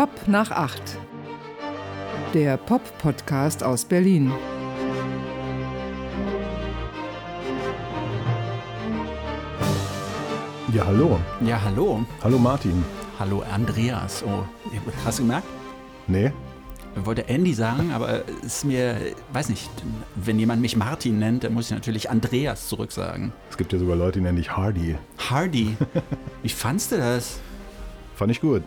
Pop nach acht. Der Pop-Podcast aus Berlin. Ja, hallo. Ja, hallo. Hallo Martin. Hallo Andreas. Oh, hast du gemerkt? Nee. Ich wollte Andy sagen, aber es ist mir, weiß nicht, wenn jemand mich Martin nennt, dann muss ich natürlich Andreas zurücksagen. Es gibt ja sogar Leute, die nennen dich Hardy. Hardy. Wie fandst du das? Fand ich gut.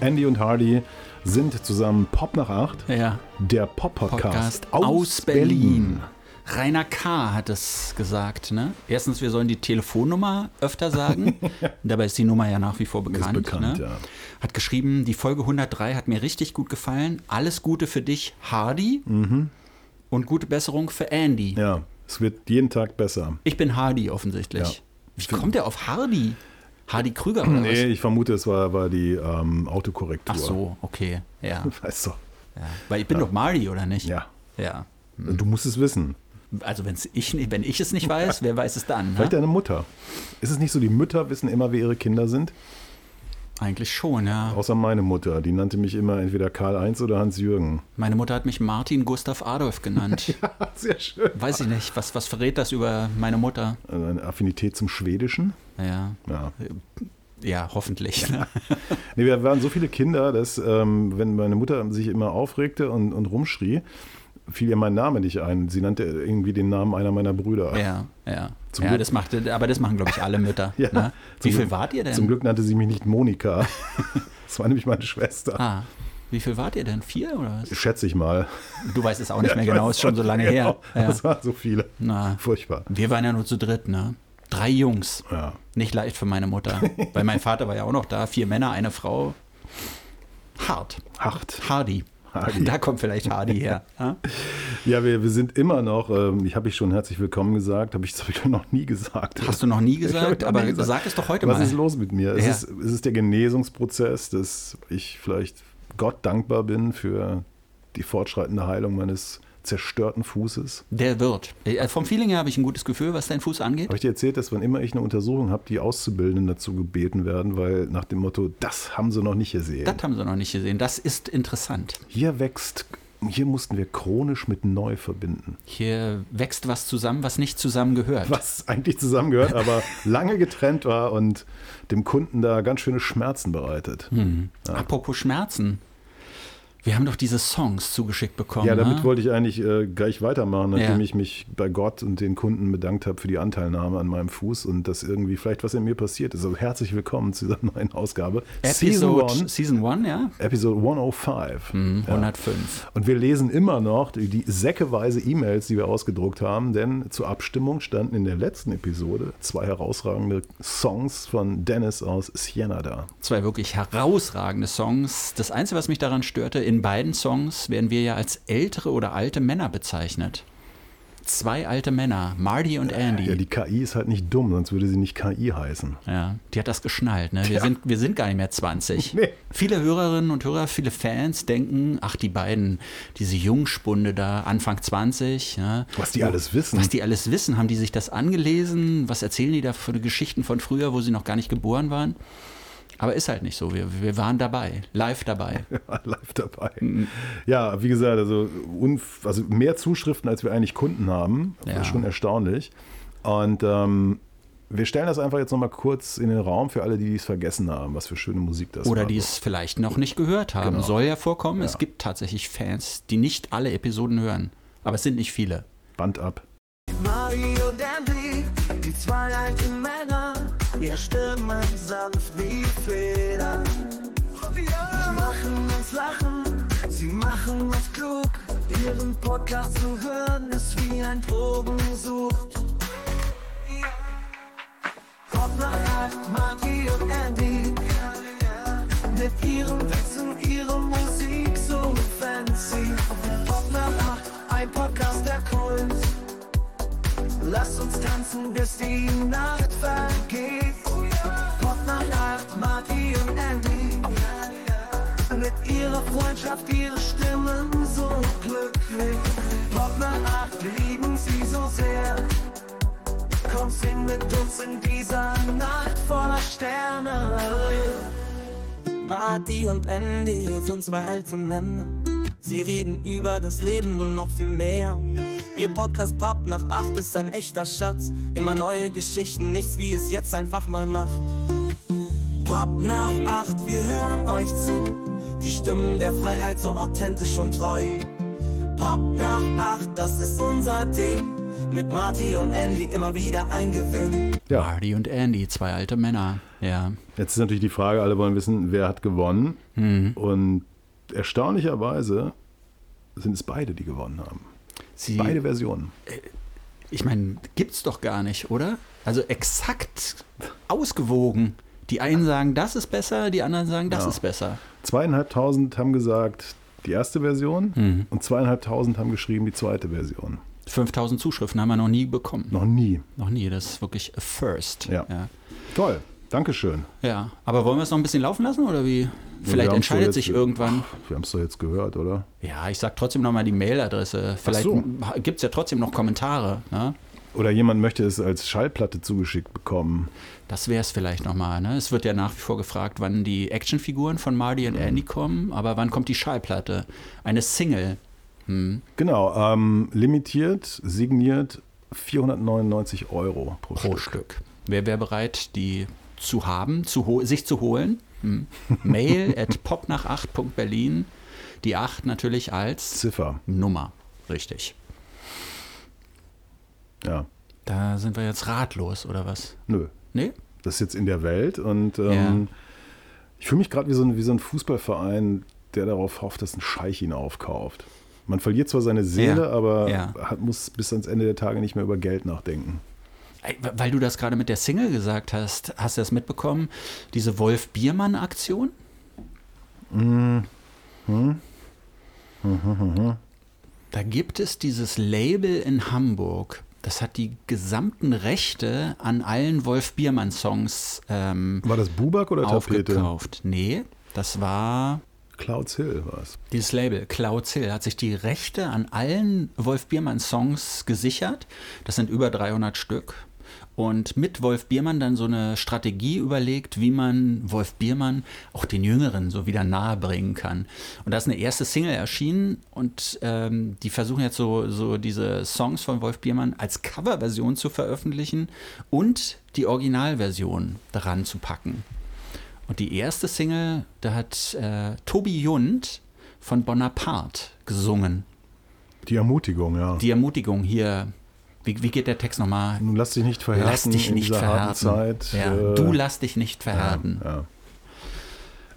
Andy und Hardy sind zusammen Pop nach acht. Ja. Der Pop-Podcast Podcast aus Berlin. Rainer K. hat es gesagt. Ne? Erstens, wir sollen die Telefonnummer öfter sagen. Dabei ist die Nummer ja nach wie vor bekannt. bekannt, ne? ja. Hat geschrieben, die Folge 103 hat mir richtig gut gefallen. Alles Gute für dich, Hardy. Und gute Besserung für Andy. Mhm. Ja, es wird jeden Tag besser. Ich bin Hardy offensichtlich. Ja. Wie kommt er auf Hardy? Hardy Krüger oder Nee, ich vermute, es war, war die ähm, Autokorrektur. was? Ach so, okay. Ja. Weißt du. ja. Weil ich bin doch Marty, oder nicht? Ja. Ja. Du musst es wissen. Also wenn's ich, wenn ich es nicht weiß, wer weiß es dann? Vielleicht Ne? deine Mutter. Ist es nicht so, die Mütter wissen immer, wer ihre Kinder sind? Eigentlich schon, ja. Außer meine Mutter. Die nannte mich immer entweder Karl-Heinz oder Hans-Jürgen. Meine Mutter hat mich Martin Gustav Adolf genannt. Sehr schön. Weiß ich nicht, was, was verrät das über meine Mutter? Also Eine Affinität zum Schwedischen. Ja, Ja. ja hoffentlich. Ne? Nee, wir waren so viele Kinder, dass, ähm, wenn meine Mutter sich immer aufregte und, und rumschrie, fiel ihr mein Name nicht ein. Sie nannte irgendwie den Namen einer meiner Brüder. Ja, ja. Zum ja, Glück- das macht, aber das machen, glaube ich, alle Mütter. Ja, ne? Wie viel Glück- wart ihr denn? Zum Glück nannte sie mich nicht Monika. Das war nämlich meine Schwester. Ah, wie viel wart ihr denn? Vier oder was? Schätze ich mal. Du weißt es auch nicht mehr Ich genau, ist schon so lange genau. her. Ja. Das waren so viele. Na, Furchtbar. wir waren ja nur zu dritt, ne? Drei Jungs. Ja. Nicht leicht für meine Mutter. Weil mein Vater war ja auch noch da. Vier Männer, eine Frau. Hart. Hart. Hardy. Hardy. Da kommt vielleicht Hardy her. Ja? Wir, wir sind immer noch, ähm, ich habe ich schon herzlich willkommen gesagt, habe ich, habe ich noch nie gesagt. Hast du noch nie gesagt, aber nie gesagt. sag es doch heute Was mal. ist los mit mir? Es, Ja. ist, es ist der Genesungsprozess, dass ich vielleicht Gott dankbar bin für die fortschreitende Heilung meines zerstörten Fußes. Der wird. Äh, Vom Feeling her habe ich ein gutes Gefühl, was dein Fuß angeht. Habe ich dir erzählt, dass wann immer ich eine Untersuchung habe, die Auszubildenden dazu gebeten werden, weil nach dem Motto, das haben sie noch nicht gesehen. Das haben sie noch nicht gesehen. Das ist interessant. Hier wächst, hier mussten wir chronisch mit neu verbinden. Hier wächst was zusammen, was nicht zusammengehört. Was eigentlich zusammengehört, aber lange getrennt war und dem Kunden da ganz schöne Schmerzen bereitet. Hm. Apropos Schmerzen. Wir haben doch diese Songs zugeschickt bekommen. Ja, damit ne? wollte ich eigentlich äh, gleich weitermachen, nachdem Ja. ich mich bei Gott und den Kunden bedankt habe für die Anteilnahme an meinem Fuß und dass irgendwie vielleicht was in mir passiert ist. Also herzlich willkommen zu dieser neuen Ausgabe. Season Episode 1, Season 1, ja? Episode 105. Hm, Ja. 105. Und wir lesen immer noch die, die säckeweise E-Mails, die wir ausgedruckt haben, denn zur Abstimmung standen in der letzten Episode zwei herausragende Songs von Dennis aus Siena da. Zwei wirklich herausragende Songs. Das Einzige, was mich daran störte, in beiden Songs werden wir ja als ältere oder alte Männer bezeichnet. Zwei alte Männer, Marty und Andy. Ja, die KI ist halt nicht dumm, sonst würde sie nicht KI heißen. Ja, die hat das geschnallt. Ne? Wir, Ja. sind, wir sind gar nicht mehr 20. Nee. Viele Hörerinnen und Hörer, viele Fans denken, ach, die beiden, diese Jungspunde da, Anfang 20. Ja, Was die alles wissen. Was die alles wissen, haben die sich das angelesen? Was erzählen die da für Geschichten von früher, wo sie noch gar nicht geboren waren? Aber ist halt nicht so. Wir, wir waren dabei, live dabei. Ja, live dabei. Ja, wie gesagt, also, also mehr Zuschriften, als wir eigentlich Kunden haben. Das Ja. ist schon erstaunlich. Und ähm, wir stellen das einfach jetzt nochmal kurz in den Raum für alle, die es vergessen haben, was für schöne Musik das Oder war. die es vielleicht noch nicht gehört haben. Genau. Soll ja vorkommen. Ja. Es gibt tatsächlich Fans, die nicht alle Episoden hören. Aber es sind nicht viele. Band ab. Mario und Andy, die zwei alten Ihre Stimmen sanft wie Federn. Sie machen uns lachen, sie machen uns klug. Ihren Podcast zu hören ist wie ein Drogensucht. Pop nach acht, Marty und Andy. Mit ihren Witzen, ihre Musik so fancy. Pop nach acht, ein Podcast der Kult. Lass uns tanzen, bis die Nacht vergeht. Pop nach Nacht, Marty und Andy. Mit ihrer Freundschaft, ihre Stimmen so glücklich. Pop nach Nacht, lieben sie so sehr. Komm, sing mit uns in dieser Nacht voller Sterne. Marty und Andy sind zwei alte Männer. Sie reden über das Leben und noch viel mehr. Ihr Podcast Pop nach acht ist ein echter Schatz. Immer neue Geschichten, nichts wie es jetzt einfach mal macht. Pop nach acht, wir hören euch zu. Die Stimmen der Freiheit so authentisch und treu. Pop nach acht, das ist unser Ding. Mit Marty und Andy immer wieder eingewöhnt. Ja, Marty und Andy, zwei alte Männer. Ja. jetzt ist natürlich die Frage, alle wollen wissen, wer hat gewonnen. Mhm. Und erstaunlicherweise sind es beide, die gewonnen haben. Sie, Beide Versionen. ich meine, gibt's doch gar nicht, oder? Also exakt ausgewogen. Die einen sagen, das ist besser, die anderen sagen, das Ja. ist besser. Zweieinhalbtausend haben gesagt, die erste Version Mhm. und zweieinhalbtausend haben geschrieben, die zweite Version. 5000 Zuschriften haben wir noch nie bekommen. Noch nie. Noch nie, das ist wirklich a first. Ja. ja. Toll. Dankeschön. Ja, aber wollen wir es noch ein bisschen laufen lassen oder wie? Vielleicht haben's entscheidet sich irgendwann. Wir haben es doch jetzt gehört, oder? Ja, ich sag trotzdem nochmal die Mailadresse. Vielleicht so. gibt es ja trotzdem noch Kommentare. Ne? Oder jemand möchte es als Schallplatte zugeschickt bekommen. Das wäre es vielleicht nochmal. Ne? Es wird ja nach wie vor gefragt, wann die Actionfiguren von Marty und Andy kommen, aber wann kommt die Schallplatte? Eine Single. Hm. Genau, ähm, limitiert, signiert 499 Euro pro, pro Stück. Stück. Wer wäre bereit, die zu haben, zu sich zu holen? Hm. Mail at popnach8.berlin. Die 8 natürlich als Ziffer, Nummer. Richtig. ja. Da sind wir jetzt ratlos, oder was? Nö, Nee? das ist jetzt in der Welt und ähm, Ja. ich fühle mich gerade wie, so ein- wie so ein Fußballverein, der darauf hofft, dass ein Scheich ihn aufkauft. Man verliert zwar seine Seele, Ja, aber ja. Hat, muss bis ans Ende der Tage nicht mehr über Geld nachdenken. Weil du das gerade mit der Single gesagt hast, hast du das mitbekommen? Diese Wolf-Biermann-Aktion? Da gibt es dieses Label in Hamburg. Das hat die gesamten Rechte an allen Wolf-Biermann-Songs ähm, War das Bubak oder Tapete? aufgekauft. Nee, das war Clouds Hill war es. dieses Label, Clouds Hill, hat sich die Rechte an allen Wolf Biermann-Songs gesichert. Das sind über 300 Stück. Und mit Wolf Biermann dann so eine Strategie überlegt, wie man Wolf Biermann auch den Jüngeren so wieder nahe bringen kann. Und da ist eine erste Single erschienen und ähm, die versuchen jetzt so, so diese Songs von Wolf Biermann als Coverversion zu veröffentlichen und die Originalversion daran zu packen. Und die erste Single, da hat äh, Tobi Jund von Bonaparte gesungen. Die Ermutigung, ja. Die Ermutigung hier. Wie, wie geht der Text nochmal? Nun lass dich nicht verhärten Lass dich nicht verhärten. Zeit. Ja, äh, du lass dich nicht verhärten. Ja, ja.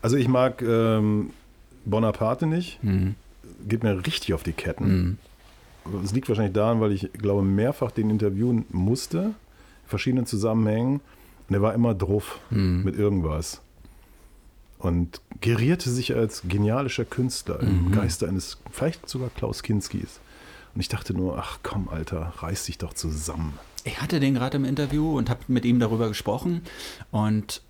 Also ich mag ähm, Bonaparte nicht. Hm, Geht mir richtig auf die Ketten. hm. Es liegt wahrscheinlich daran, weil ich glaube, mehrfach den interviewen musste, in verschiedenen Zusammenhängen. Und er war immer druff Hm. mit irgendwas. Und gerierte sich als genialischer Künstler Mhm. im Geiste eines, vielleicht sogar Klaus Kinskis. Und ich dachte nur, ach komm, Alter, reiß dich doch zusammen. Ich hatte den gerade im Interview und habe mit ihm darüber gesprochen. Und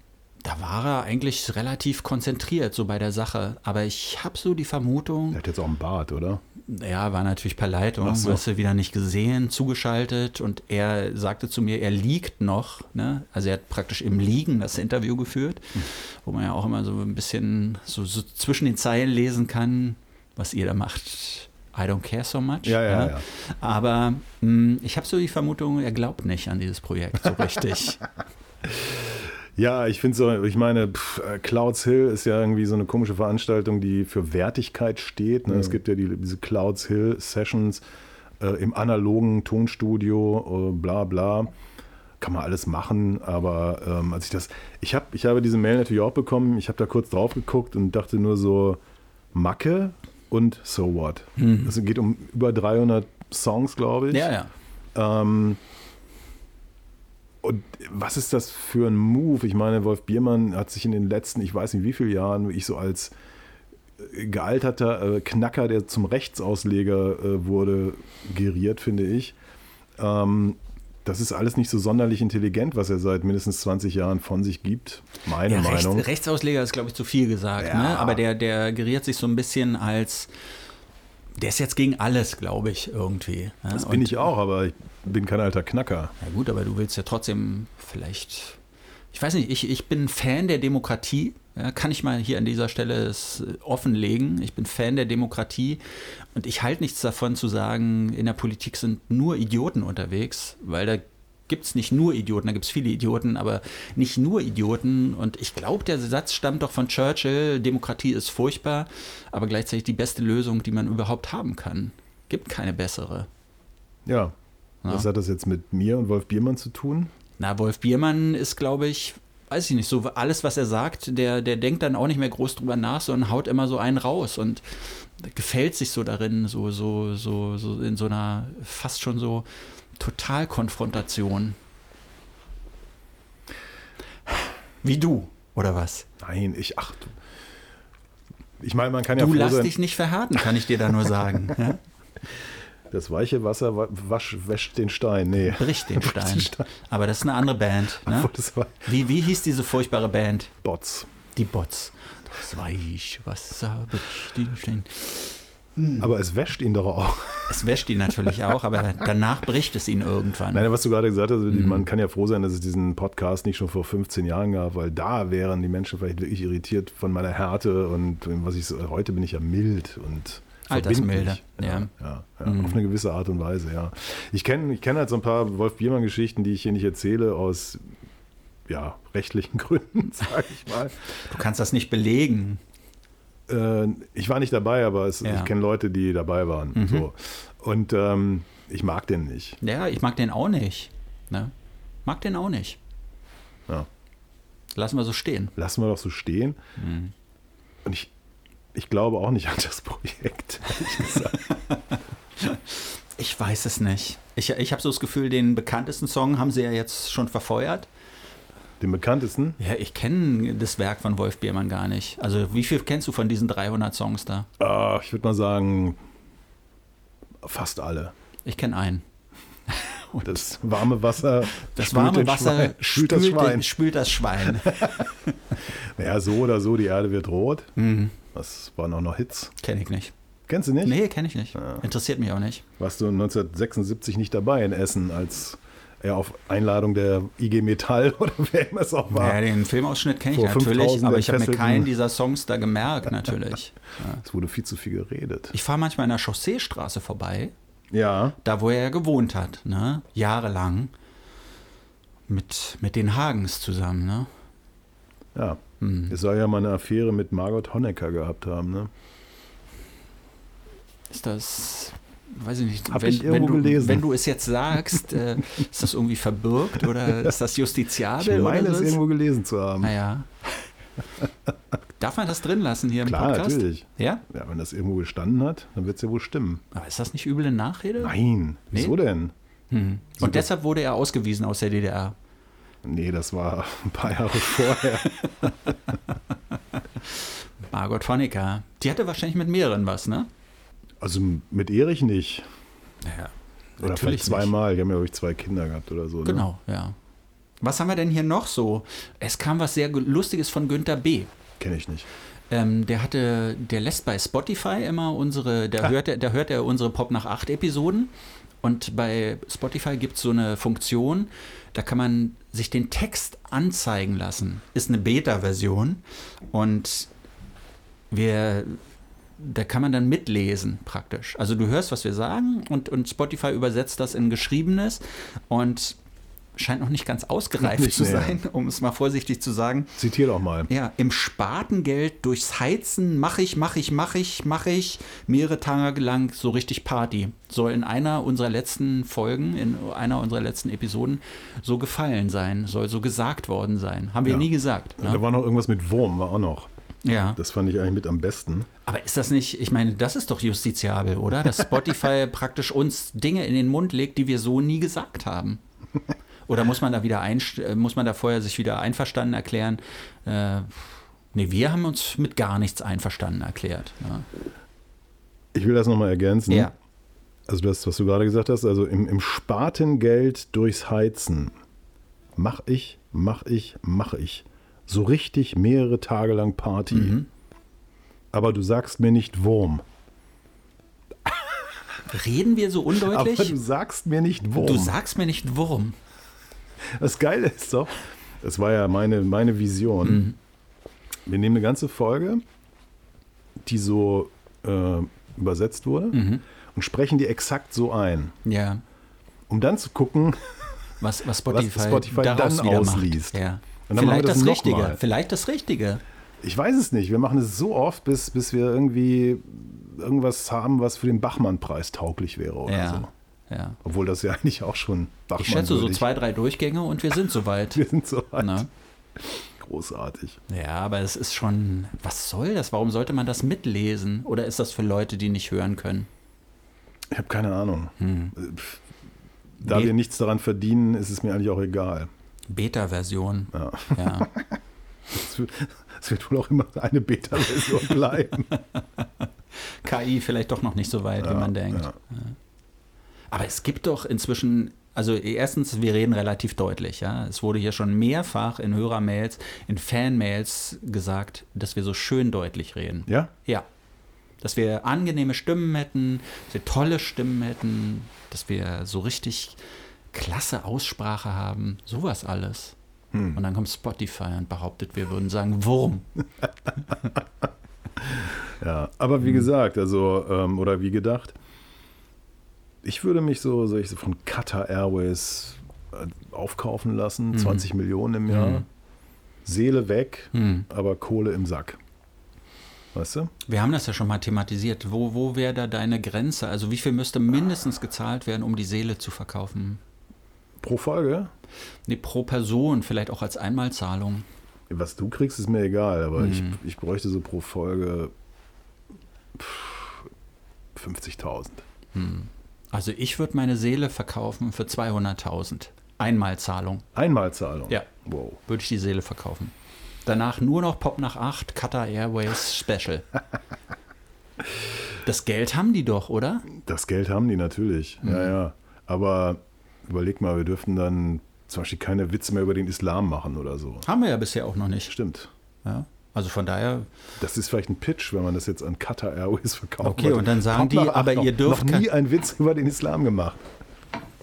da war er eigentlich relativ konzentriert so bei der Sache. Aber ich habe so die Vermutung, Der hat jetzt auch einen Bart, oder? Ja, war natürlich per Leitung, so. hast du wieder nicht gesehen, zugeschaltet und er sagte zu mir, er liegt noch, ne? also er hat praktisch im Liegen das Interview geführt, Hm. wo man ja auch immer so ein bisschen so, so zwischen den Zeilen lesen kann, was ihr da macht. I don't care so much. Ja, ja, ja. Aber mh, ich habe so die Vermutung, er glaubt nicht an dieses Projekt so richtig. Ja, ich finde so, ich meine, pff, äh, Clouds Hill ist ja irgendwie so eine komische Veranstaltung, die für Wertigkeit steht. Ne? Es gibt ja die, diese Clouds Hill Sessions äh, im analogen Tonstudio, äh, bla bla. Kann man alles machen, aber ähm, als ich das, ich habe ich habe diese Mail natürlich auch bekommen, ich habe da kurz drauf geguckt und dachte nur so, Macke und So What. Es geht um über 300 Songs, glaube ich. ja, ja. Ähm, und was ist das für ein Move? Ich meine, Wolf Biermann hat sich in den letzten, ich weiß nicht wie viele Jahren, ich so als äh, gealterter äh, Knacker, der zum Rechtsausleger äh, wurde, geriert, finde ich. Ähm, das ist alles nicht so sonderlich intelligent, was er seit mindestens 20 Jahren von sich gibt. Meine Ja, Meinung. Rechtsausleger ist, glaube ich, zu viel gesagt. Ja. Ne? Aber der, der geriert sich so ein bisschen als. Der ist jetzt gegen alles, glaube ich, irgendwie. ne? Das bin Und- ich auch, aber ich bin kein alter Knacker. Ja gut, aber du willst ja trotzdem vielleicht. Ich weiß nicht, ich, ich bin Fan der Demokratie, Ja, kann ich mal hier an dieser Stelle es offenlegen. Ich bin Fan der Demokratie und ich halte nichts davon zu sagen, in der Politik sind nur Idioten unterwegs, weil da gibt es nicht nur Idioten, da gibt es viele Idioten, aber nicht nur Idioten. Und ich glaube, der Satz stammt doch von Churchill, Demokratie ist furchtbar, aber gleichzeitig die beste Lösung, die man überhaupt haben kann. Gibt keine bessere. Ja. Ja. Was hat das jetzt mit mir und Wolf Biermann zu tun? Na, Wolf Biermann ist, glaube ich, weiß ich nicht, so alles, was er sagt, der, der denkt dann auch nicht mehr groß drüber nach, sondern haut immer so einen raus und gefällt sich so darin, so, so, so, so in so einer fast schon so Totalkonfrontation. Wie du, oder was? Nein, ich, ach, du. Ich meine, man kann ja Du lass sein, dich nicht verhärten, kann ich dir da nur sagen. Ja? das weiche Wasser wa- wasch, wäscht den Stein. Nee. Bricht den Stein. den Stein. Aber das ist eine andere Band. Ne? Wie, wie hieß diese furchtbare Band? Bots. Die Bots. Das weiche Wasser bricht den Stein. Aber es wäscht ihn doch auch. Es wäscht ihn natürlich auch, aber danach bricht es ihn irgendwann. Nein, was du gerade gesagt hast, Mhm. man kann ja froh sein, dass es diesen Podcast nicht schon vor 15 Jahren gab, weil da wären die Menschen vielleicht wirklich irritiert von meiner Härte und was ich so, heute bin ich ja mild und Altersmilde, ja. ja, ja Mhm. auf eine gewisse Art und Weise, ja. Ich kenne ich kenn halt so ein paar Wolf Biermann-Geschichten, die ich hier nicht erzähle, aus ja, rechtlichen Gründen, sage ich mal. Du kannst das nicht belegen. Äh, ich war nicht dabei, aber es, Ja. ich kenne Leute, die dabei waren. Mhm. So. Und ähm, ich mag den nicht. Ja, ich mag den auch nicht. Ne? Mag den auch nicht. Ja. Lassen wir so stehen. Lassen wir doch so stehen. Mhm. Und ich, ich glaube auch nicht an das Projekt. gesagt. Ich weiß es nicht. Ich, ich habe so das Gefühl, den bekanntesten Song haben sie ja jetzt schon verfeuert. Den bekanntesten? Ja, ich kenne das Werk von Wolf Biermann gar nicht. Also wie viel kennst du von diesen 300 Songs da? Ah, ich würde mal sagen, fast alle. Ich kenne einen. Das warme Wasser. Das spült warme Wasser Schwein, spült das Schwein. spült das Schwein. Naja, so oder so, die Erde wird rot. mhm. Das waren auch noch Hits. Kenne ich nicht. Kennst du nicht? Nee, kenne ich nicht. Ja. Interessiert mich auch nicht. Warst du 1976 nicht dabei in Essen, als er auf Einladung der IG Metall oder wer immer es auch war. Ja, den Filmausschnitt kenne ich natürlich, 5000 aber ich habe mir keinen dieser Songs da gemerkt, natürlich. Ja. Es wurde viel zu viel geredet. Ich fahre manchmal an der Chausseestraße vorbei, Ja, da wo er ja gewohnt hat, ne? jahrelang, mit, mit den Hagens zusammen. Ne? ja. Hm. Es soll ja mal eine Affäre mit Margot Honecker gehabt haben, ne? Ist das, weiß ich nicht, Hab wenn, ich irgendwo wenn, du, gelesen. wenn du es jetzt sagst, äh, ist das irgendwie verbirgt oder ist das Ich justiziabel? meine oder es irgendwo gelesen zu haben. Naja. Darf man das drin lassen hier im Klar, Podcast? natürlich. Ja? Ja, wenn das irgendwo gestanden hat, dann wird es ja wohl stimmen. Aber ist das nicht üble Nachrede? Nein, Nee? wieso denn? Hm. Super. Und deshalb wurde er ausgewiesen aus der DDR. Nee, das war ein paar Jahre vorher. Margot Honecker. Die hatte wahrscheinlich mit mehreren was, ne? Also mit Erich nicht. Ja. Oder vielleicht zweimal. Die haben ja, glaube ich, zwei Kinder gehabt oder so. Ne? Genau, ja. Was haben wir denn hier noch so? Es kam was sehr Lustiges von Günther B. Kenne ich nicht. Ähm, der hatte, der lässt bei Spotify immer unsere, da hört er, da hört er unsere Pop nach 8 Episoden. Und bei Spotify gibt es so eine Funktion, da kann man sich den Text anzeigen lassen. Ist eine Beta-Version. Und wir, da kann man dann mitlesen praktisch. Also du hörst, was wir sagen und, und Spotify übersetzt das in Geschriebenes und scheint noch nicht ganz ausgereift Nicht zu mehr. sein, um es mal vorsichtig zu sagen. Zitier doch mal. Ja, im Spartengeld durchs Heizen mache ich, mache ich, mache ich, mache ich mehrere Tage lang so richtig Party. Soll in einer unserer letzten Folgen, in einer unserer letzten Episoden so gefallen sein, soll so gesagt worden sein. Haben wir Ja. nie gesagt. Da Ne? war noch irgendwas mit Wurm, war auch noch. Ja. Das fand ich eigentlich mit am besten. Aber ist das nicht, ich meine, das ist doch justiziabel, oder? Dass Spotify praktisch uns Dinge in den Mund legt, die wir so nie gesagt haben. Oder muss man da wieder äh, muss man da vorher sich wieder einverstanden erklären? Äh, nee, wir haben uns mit gar nichts einverstanden erklärt. Ne? Ich will das nochmal ergänzen. Ja. Also das, was du gerade gesagt hast, also im, im Spartengeld durchs Heizen mach ich, mach ich, mach ich. So richtig mehrere Tage lang Party. Mhm. Aber du sagst mir nicht Wurm. Reden wir so Aber undeutlich? du sagst mir nicht Wurm. Du sagst mir nicht Wurm. Das Geile ist doch, das war ja meine, meine Vision. Mhm. wir nehmen eine ganze Folge, die so äh, übersetzt wurde, Mhm. und sprechen die exakt so ein, Ja. um dann zu gucken, Was, was Spotify, Spotify daraus dann ausliest. Ja. Vielleicht das das, Richtige. mal. Vielleicht das Richtige. ich weiß es nicht, wir machen es so oft, bis, bis wir irgendwie irgendwas haben, was für den Bachmann-Preis tauglich wäre oder Ja. so. ja. Obwohl das ja eigentlich auch schon Bachmann Ich schätze so zwei, drei Durchgänge und wir sind soweit. Wir sind so weit. Ne? Großartig. Ja, aber es ist schon, was soll das? Warum sollte man das mitlesen? Oder ist das für Leute, die nicht hören können? Ich habe keine Ahnung. Hm. Da Be- wir nichts daran verdienen, ist es mir eigentlich auch egal. Beta-Version. Ja. Ja. Es wird, wird wohl auch immer eine Beta-Version bleiben. KI vielleicht doch noch nicht so weit, wie man denkt. ja. Aber es gibt doch inzwischen, also erstens, wir reden relativ deutlich, ja. Es wurde hier schon mehrfach in Hörermails, in Fanmails gesagt, dass wir so schön deutlich reden. Ja? Ja. Dass wir angenehme Stimmen hätten, dass wir tolle Stimmen hätten, dass wir so richtig klasse Aussprache haben, sowas alles. Hm. Und dann kommt Spotify und behauptet, wir würden sagen Wurm. Ja, aber Hm. wie gesagt, also, ähm, oder wie gedacht, ich würde mich so, so, ich von Qatar Airways äh, aufkaufen lassen, 20 Millionen im Jahr, Mhm. Seele weg, Hm. aber Kohle im Sack. Weißt du? Wir haben das ja schon mal thematisiert. Wo, wo wäre da deine Grenze? Also wie viel müsste mindestens gezahlt werden, um die Seele zu verkaufen? Pro Folge? Nee, pro Person, vielleicht auch als Einmalzahlung. Was du kriegst, ist mir egal, aber ich, Hm. ich bräuchte so pro Folge pff, 50.000. Also ich würde meine Seele verkaufen für 200.000. Einmalzahlung. Einmalzahlung. Ja. Wow. Würde ich die Seele verkaufen. Danach nur noch Pop nach 8, Qatar Airways Special. Das Geld haben die doch, oder? Das Geld haben die natürlich. Mhm. Ja, ja. Aber überleg mal, wir dürften dann zum Beispiel keine Witze mehr über den Islam machen oder so. Haben wir ja bisher auch noch nicht. Stimmt. Ja. Also von daher, Das ist vielleicht ein Pitch, wenn man das jetzt an Qatar Airways verkauft. Okay, und dann sagen die, aber ihr dürft noch nie einen Witz über den Islam gemacht.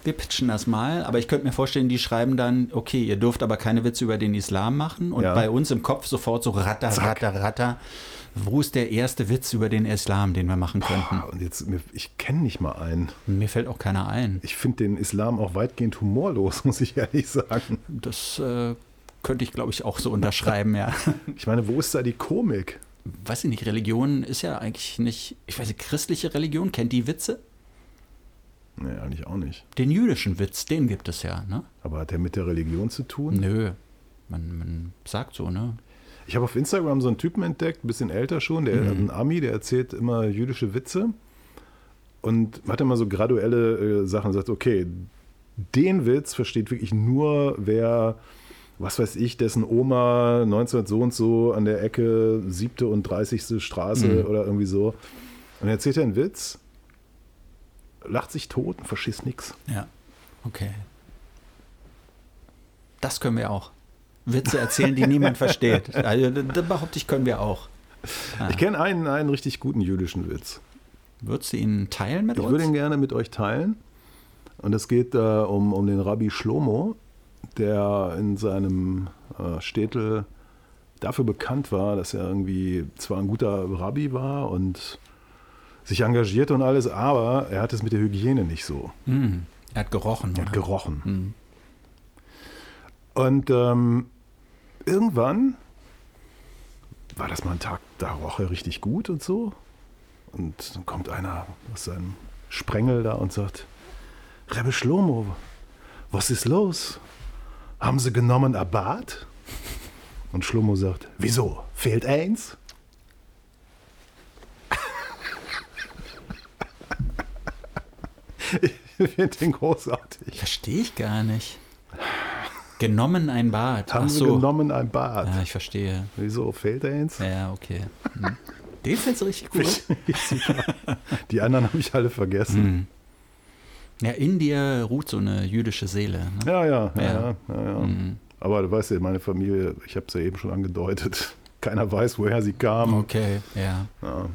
wir pitchen das mal, aber ich könnte mir vorstellen, die schreiben dann, okay, ihr dürft aber keine Witze über den Islam machen und Ja. bei uns im Kopf sofort so ratter, Zack. ratter, ratter. Wo ist der erste Witz über den Islam, den wir machen könnten? Ah, Und jetzt, ich kenne nicht mal einen. Mir fällt auch keiner ein. Ich finde den Islam auch weitgehend humorlos, muss ich ehrlich sagen. Das äh, könnte ich, glaube ich, auch so unterschreiben, ja. Ich meine, wo ist da die Komik? Weiß ich nicht, Religion ist ja eigentlich nicht, ich weiß nicht, christliche Religion, kennt die Witze? Nee, eigentlich auch nicht. Den jüdischen Witz, den gibt es ja, ne? Aber hat der mit der Religion zu tun? Nö, man, man sagt so, ne? Ich habe auf Instagram so einen Typen entdeckt, ein bisschen älter schon, der Mhm. ein Ami, der erzählt immer jüdische Witze und hat immer so graduelle äh, Sachen sagt, okay, den Witz versteht wirklich nur wer, was weiß ich, dessen Oma 19 so und so an der Ecke siebte und 30. Straße Mhm. oder irgendwie so. Und dann erzählt er einen Witz, lacht sich tot und verschießt nichts. Ja, okay. Das können wir auch. Witze erzählen, die niemand versteht. Also, da- da behaupte ich, können wir auch. Ah. Ich kenne einen, einen richtig guten jüdischen Witz. Würdest du ihn teilen mit Ich uns? würde ihn gerne mit euch teilen. Und es geht äh, um, um den Rabbi Shlomo, der in seinem äh, Städtel dafür bekannt war, dass er irgendwie zwar ein guter Rabbi war und sich engagierte und alles, aber er hat es mit der Hygiene nicht so. Hm, er hat gerochen. Er hat oder? gerochen. Hm. Und ähm, irgendwann war das mal ein Tag, da roch er richtig gut und so. Und dann kommt einer aus seinem Sprengel da und sagt, Rebbe Schlomo, was ist los? Haben Sie genommen ein Bad? Und Schlomo sagt, wieso? Fehlt eins? Ich finde den großartig. Verstehe ich gar nicht. Genommen ein Bad. Haben Ach so. genommen ein Bad? Ja, ich verstehe. Wieso? Fehlt eins? Ja, okay. Hm. Den findest du richtig gut. Die anderen habe ich alle vergessen. Hm. Ja, in dir ruht so eine jüdische Seele. Ne? Ja, ja, ja, Ja. ja. ja, ja. Hm. Aber du weißt ja, meine Familie, ich habe es ja eben schon angedeutet, keiner weiß, woher sie kam. Okay, ja. Ja.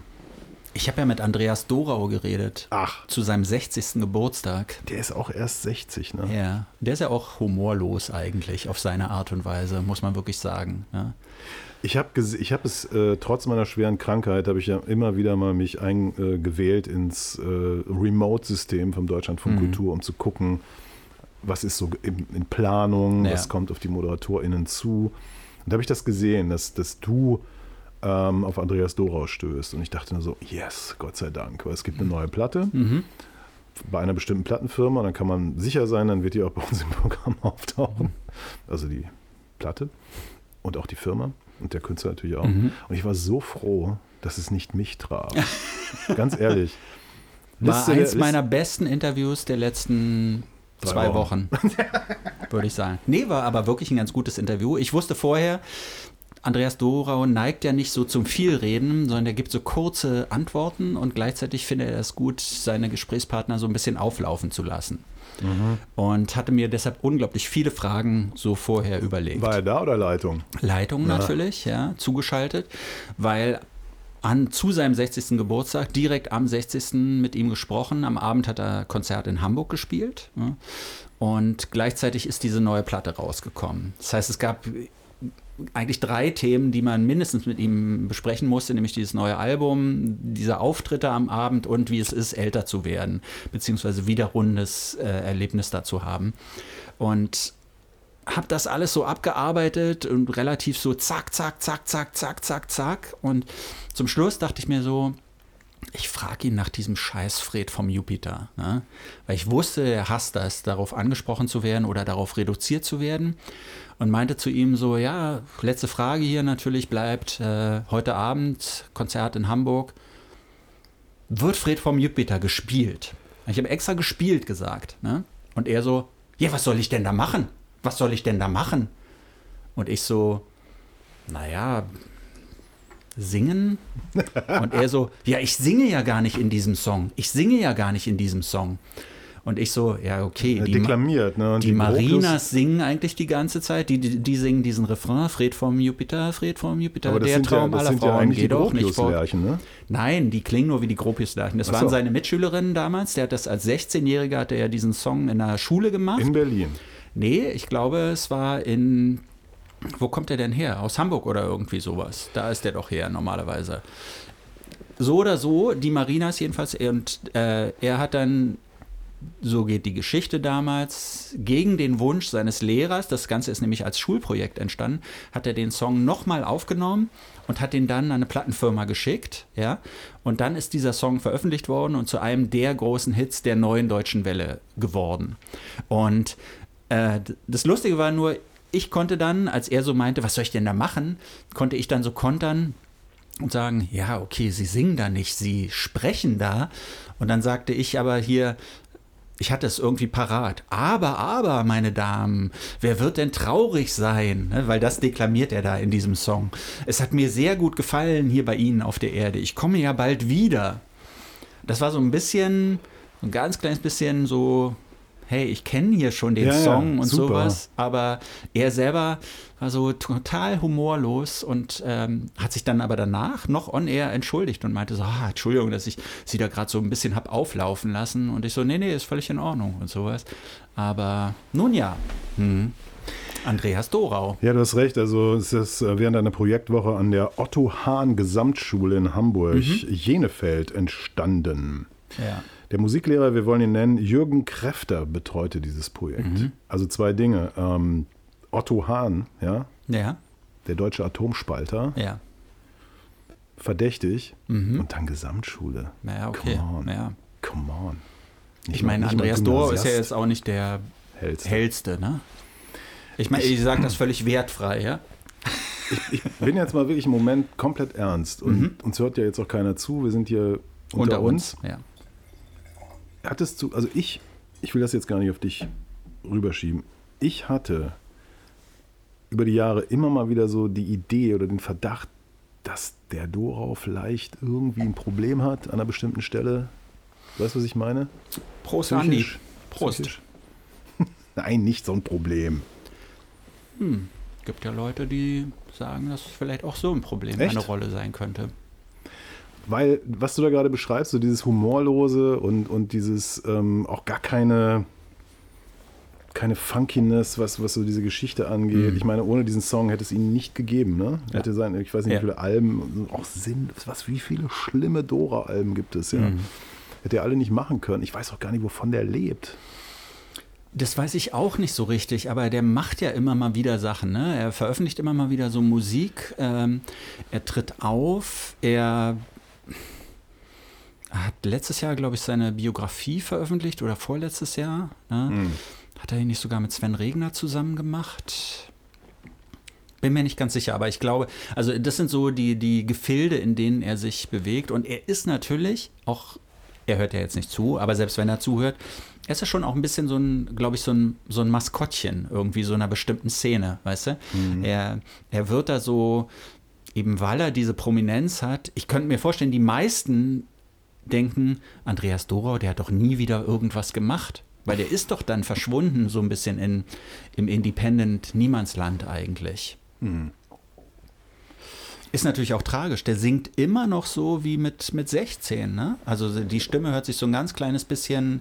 Ich habe ja mit Andreas Dorau geredet. Ach. Zu seinem 60. Geburtstag. Der ist auch erst 60, ne? Ja, der ist ja auch humorlos eigentlich auf seine Art und Weise, muss man wirklich sagen. Ja. Ich habe ich hab es, äh, trotz meiner schweren Krankheit, habe ich ja immer wieder mal mich eingewählt äh, ins äh, Remote-System vom Deutschlandfunk Mhm. Kultur, um zu gucken, was ist so in, in Planung, Ja. was kommt auf die ModeratorInnen zu. Und da habe ich das gesehen, dass, dass du ähm, auf Andreas Dorau stößt. Und ich dachte nur so, yes, Gott sei Dank, weil es gibt eine neue Platte Mhm. bei einer bestimmten Plattenfirma, dann kann man sicher sein, dann wird die auch bei uns im Programm auftauchen. Also die Platte und auch die Firma und der Künstler natürlich auch. Mhm. Und ich war so froh, dass es nicht mich traf. Ganz ehrlich. War Liste eins Liste- meiner besten Interviews der letzten zwei Wochen, würde ich sagen. Nee, war aber wirklich ein ganz gutes Interview. Ich wusste vorher, Andreas Dorau neigt ja nicht so zum Vielreden, sondern er gibt so kurze Antworten und gleichzeitig findet er es gut, seine Gesprächspartner so ein bisschen auflaufen zu lassen. Mhm. Und hatte mir deshalb unglaublich viele Fragen so vorher überlegt. War er da oder Leitung? Leitung natürlich, ja, zugeschaltet, weil an, zu seinem 60. Geburtstag, direkt am 60. mit ihm gesprochen. Am Abend hat er Konzert in Hamburg gespielt. Ja, und gleichzeitig ist diese neue Platte rausgekommen. Das heißt, es gab eigentlich drei Themen, die man mindestens mit ihm besprechen musste, nämlich dieses neue Album, diese Auftritte am Abend und wie es ist, älter zu werden, beziehungsweise wiederrundes äh, Erlebnis dazu haben. Und habe das alles so abgearbeitet und relativ so zack, zack, zack, zack, zack, zack, zack. Und zum Schluss dachte ich mir so, ich frage ihn nach diesem scheiß Fred vom Jupiter. Ne? Weil ich wusste, er hasst das, darauf angesprochen zu werden oder darauf reduziert zu werden. Und meinte zu ihm so, ja, letzte Frage hier natürlich bleibt, äh, heute Abend Konzert in Hamburg. Wird Fred vom Jupiter gespielt? Ich habe extra gespielt gesagt. Ne? Und er so, ja, was soll ich denn da machen? Was soll ich denn da machen? Und ich so, naja, singen? Und er so, ja, ich singe ja gar nicht in diesem Song. Ich singe ja gar nicht in diesem Song. Und ich so, ja, okay. Die, deklamiert. Ne? Die Gropius- Marinas singen eigentlich die ganze Zeit. Die, die, die singen diesen Refrain, Fred vom Jupiter, Fred vom Jupiter, aber der ja, Traum das aller ja Frauen die geht doch nicht vor. Ne? Nein, die klingen nur wie die Gropiuslerchen. Das so. waren seine Mitschülerinnen damals. Der hat das als 16-Jähriger, hat er ja diesen Song in der Schule gemacht. In Berlin. Nee, ich glaube, es war in. Wo kommt er denn her? Aus Hamburg oder irgendwie sowas. Da ist der doch her, normalerweise. So oder so, die Marinas jedenfalls. Und äh, er hat dann, so geht die Geschichte damals, gegen den Wunsch seines Lehrers, das Ganze ist nämlich als Schulprojekt entstanden, hat er den Song nochmal aufgenommen und hat den dann an eine Plattenfirma geschickt. Ja? Und dann ist dieser Song veröffentlicht worden und zu einem der großen Hits der neuen deutschen Welle geworden. Und äh, das Lustige war nur, ich konnte dann, als er so meinte, was soll ich denn da machen, konnte ich dann so kontern und sagen, ja, okay, sie singen da nicht, sie sprechen da. Und dann sagte ich aber hier, ich hatte es irgendwie parat. Aber, aber, meine Damen, wer wird denn traurig sein? Ne, Weil das deklamiert er da in diesem Song. Es hat mir sehr gut gefallen hier bei Ihnen auf der Erde. Ich komme ja bald wieder. Das war so ein bisschen, ein ganz kleines bisschen so, hey, ich kenne hier schon den Ja, ja, Song und super. sowas. Aber er selber war so total humorlos und ähm, hat sich dann aber danach noch on air entschuldigt und meinte so, ah, Entschuldigung, dass ich sie da gerade so ein bisschen hab auflaufen lassen. Und ich so, nee, nee, ist völlig in Ordnung und sowas. Aber nun ja. Hm. Andreas Dorau. Ja, du hast recht. Also es ist äh, während einer Projektwoche an der Otto Hahn Gesamtschule in Hamburg, Mhm. Jenefeld, entstanden. Ja. Der Musiklehrer, wir wollen ihn nennen, Jürgen Kräfter betreute dieses Projekt. Mhm. Also zwei Dinge. Ähm, Otto Hahn, ja, Ja, der deutsche Atomspalter, ja. verdächtig. Mhm. Und dann Gesamtschule. Ja, okay. Come on. Ja. Come on. Nicht Ich meine, Andreas Dorau ist ja jetzt auch nicht der Hellste. hellste, ne? Ich meine, ich sage das völlig wertfrei, ja? Ich bin jetzt mal wirklich im Moment komplett ernst. Und uns hört ja jetzt auch keiner zu. Wir sind hier unter, uns. Ja. Hattest du, also ich, ich will das jetzt gar nicht auf dich rüberschieben. Ich hatte über die Jahre immer mal wieder so die Idee oder den Verdacht, dass der Dorau vielleicht irgendwie ein Problem hat an einer bestimmten Stelle. Weißt du, was ich meine? Prost, Andi. Psychisch? Prost. Psychisch? Nein, nicht so ein Problem. Hm. Gibt ja Leute, die sagen, dass vielleicht auch so ein Problem Echt? eine Rolle sein könnte. weil, was du da gerade beschreibst, so dieses Humorlose und, und dieses ähm, auch gar keine, keine Funkiness, was, was so diese Geschichte angeht. Mhm. Ich meine, ohne diesen Song hätte es ihn nicht gegeben. Ne? Ja. Hätte sein, ich weiß nicht, wie viele Alben, auch Sinn, was, wie viele schlimme Dora-Alben gibt es ja. Mhm. Hätte er alle nicht machen können. Ich weiß auch gar nicht, wovon der lebt. Das weiß ich auch nicht so richtig, aber der macht ja immer mal wieder Sachen. Ne? Er veröffentlicht immer mal wieder so Musik. Ähm, er tritt auf. Er hat letztes Jahr, glaube ich, seine Biografie veröffentlicht oder vorletztes Jahr. Ne? Mhm. Hat er ihn nicht sogar mit Sven Regner zusammen gemacht? Bin mir nicht ganz sicher, aber ich glaube, also das sind so die, die Gefilde, in denen er sich bewegt. Und er ist natürlich auch, er hört ja jetzt nicht zu, aber selbst wenn er zuhört, er ist ja schon auch ein bisschen so ein, glaube ich, so ein, so ein Maskottchen irgendwie so einer bestimmten Szene, weißt du? Er, er wird da so, eben weil er diese Prominenz hat, ich könnte mir vorstellen, die meisten denken, Andreas Dorau, der hat doch nie wieder irgendwas gemacht. Weil der ist doch dann verschwunden, so ein bisschen in, im Independent-Niemandsland eigentlich. Ist natürlich auch tragisch. Der singt immer noch so wie mit, mit 16. Ne? Also die Stimme hört sich so ein ganz kleines bisschen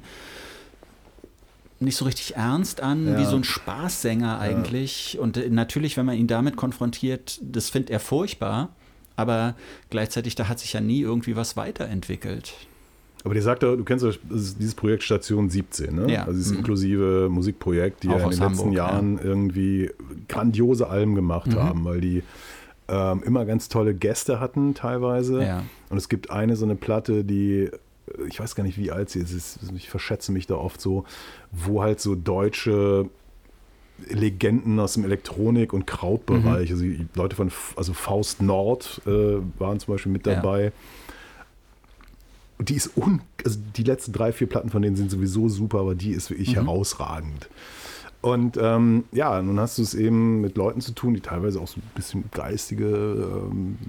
nicht so richtig ernst an, Ja. wie so ein Spaßsänger eigentlich. Und äh, natürlich, wenn man ihn damit konfrontiert, das findet er furchtbar. Aber gleichzeitig, da hat sich ja nie irgendwie was weiterentwickelt. Aber der sagt du kennst dieses Projekt Station 17, ne? Ja. Also dieses Mhm. inklusive Musikprojekt, die Auch ja in den letzten Hamburg, Jahren irgendwie grandiose Alben gemacht Mhm. haben, weil die ähm, immer ganz tolle Gäste hatten teilweise. Ja. Und es gibt eine so eine Platte, die, äh, ich weiß gar nicht, wie alt sie ist, ich verschätze mich da oft so, wo halt so deutsche Legenden aus dem Elektronik- und Krautbereich, Mhm. also Leute von, also Faust Nord äh, waren zum Beispiel mit Ja. Und die ist un, also die letzten drei, vier Platten von denen sind sowieso super, aber die ist wirklich Mhm. herausragend. Und ähm, ja, nun hast du es eben mit Leuten zu tun, die teilweise auch so ein bisschen geistige ähm,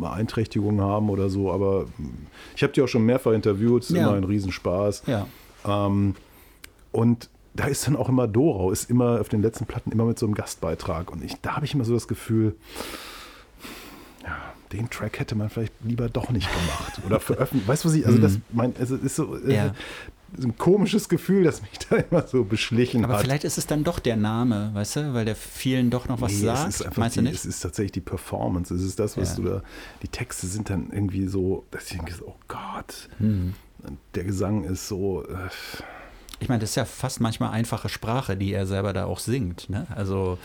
Beeinträchtigungen haben oder so, aber ähm, ich habe die auch schon mehrfach interviewt, es ist Ja. immer ein Riesenspaß. Ja. Ähm, und da ist dann auch immer Dorau, ist immer auf den letzten Platten immer mit so einem Gastbeitrag. Und ich, da habe ich immer so das Gefühl, den Track hätte man vielleicht lieber doch nicht gemacht oder veröffentlicht. Weißt du, was ich, also das mein, also es ist so, äh, Mhm. Ja. so ein komisches Gefühl, das mich da immer so beschlichen Aber hat. vielleicht ist es dann doch der Name, weißt du, weil der vielen doch noch was Nee, sagt. Es ist Meinst die, du nicht? Es ist tatsächlich die Performance. Es ist das, was Ja. du da. Die Texte sind dann irgendwie so, dass ich denke, so, oh Gott. Hm. Der Gesang ist so. Äh, Ich meine, das ist ja fast manchmal einfache Sprache, die er selber da auch singt. Ne? Also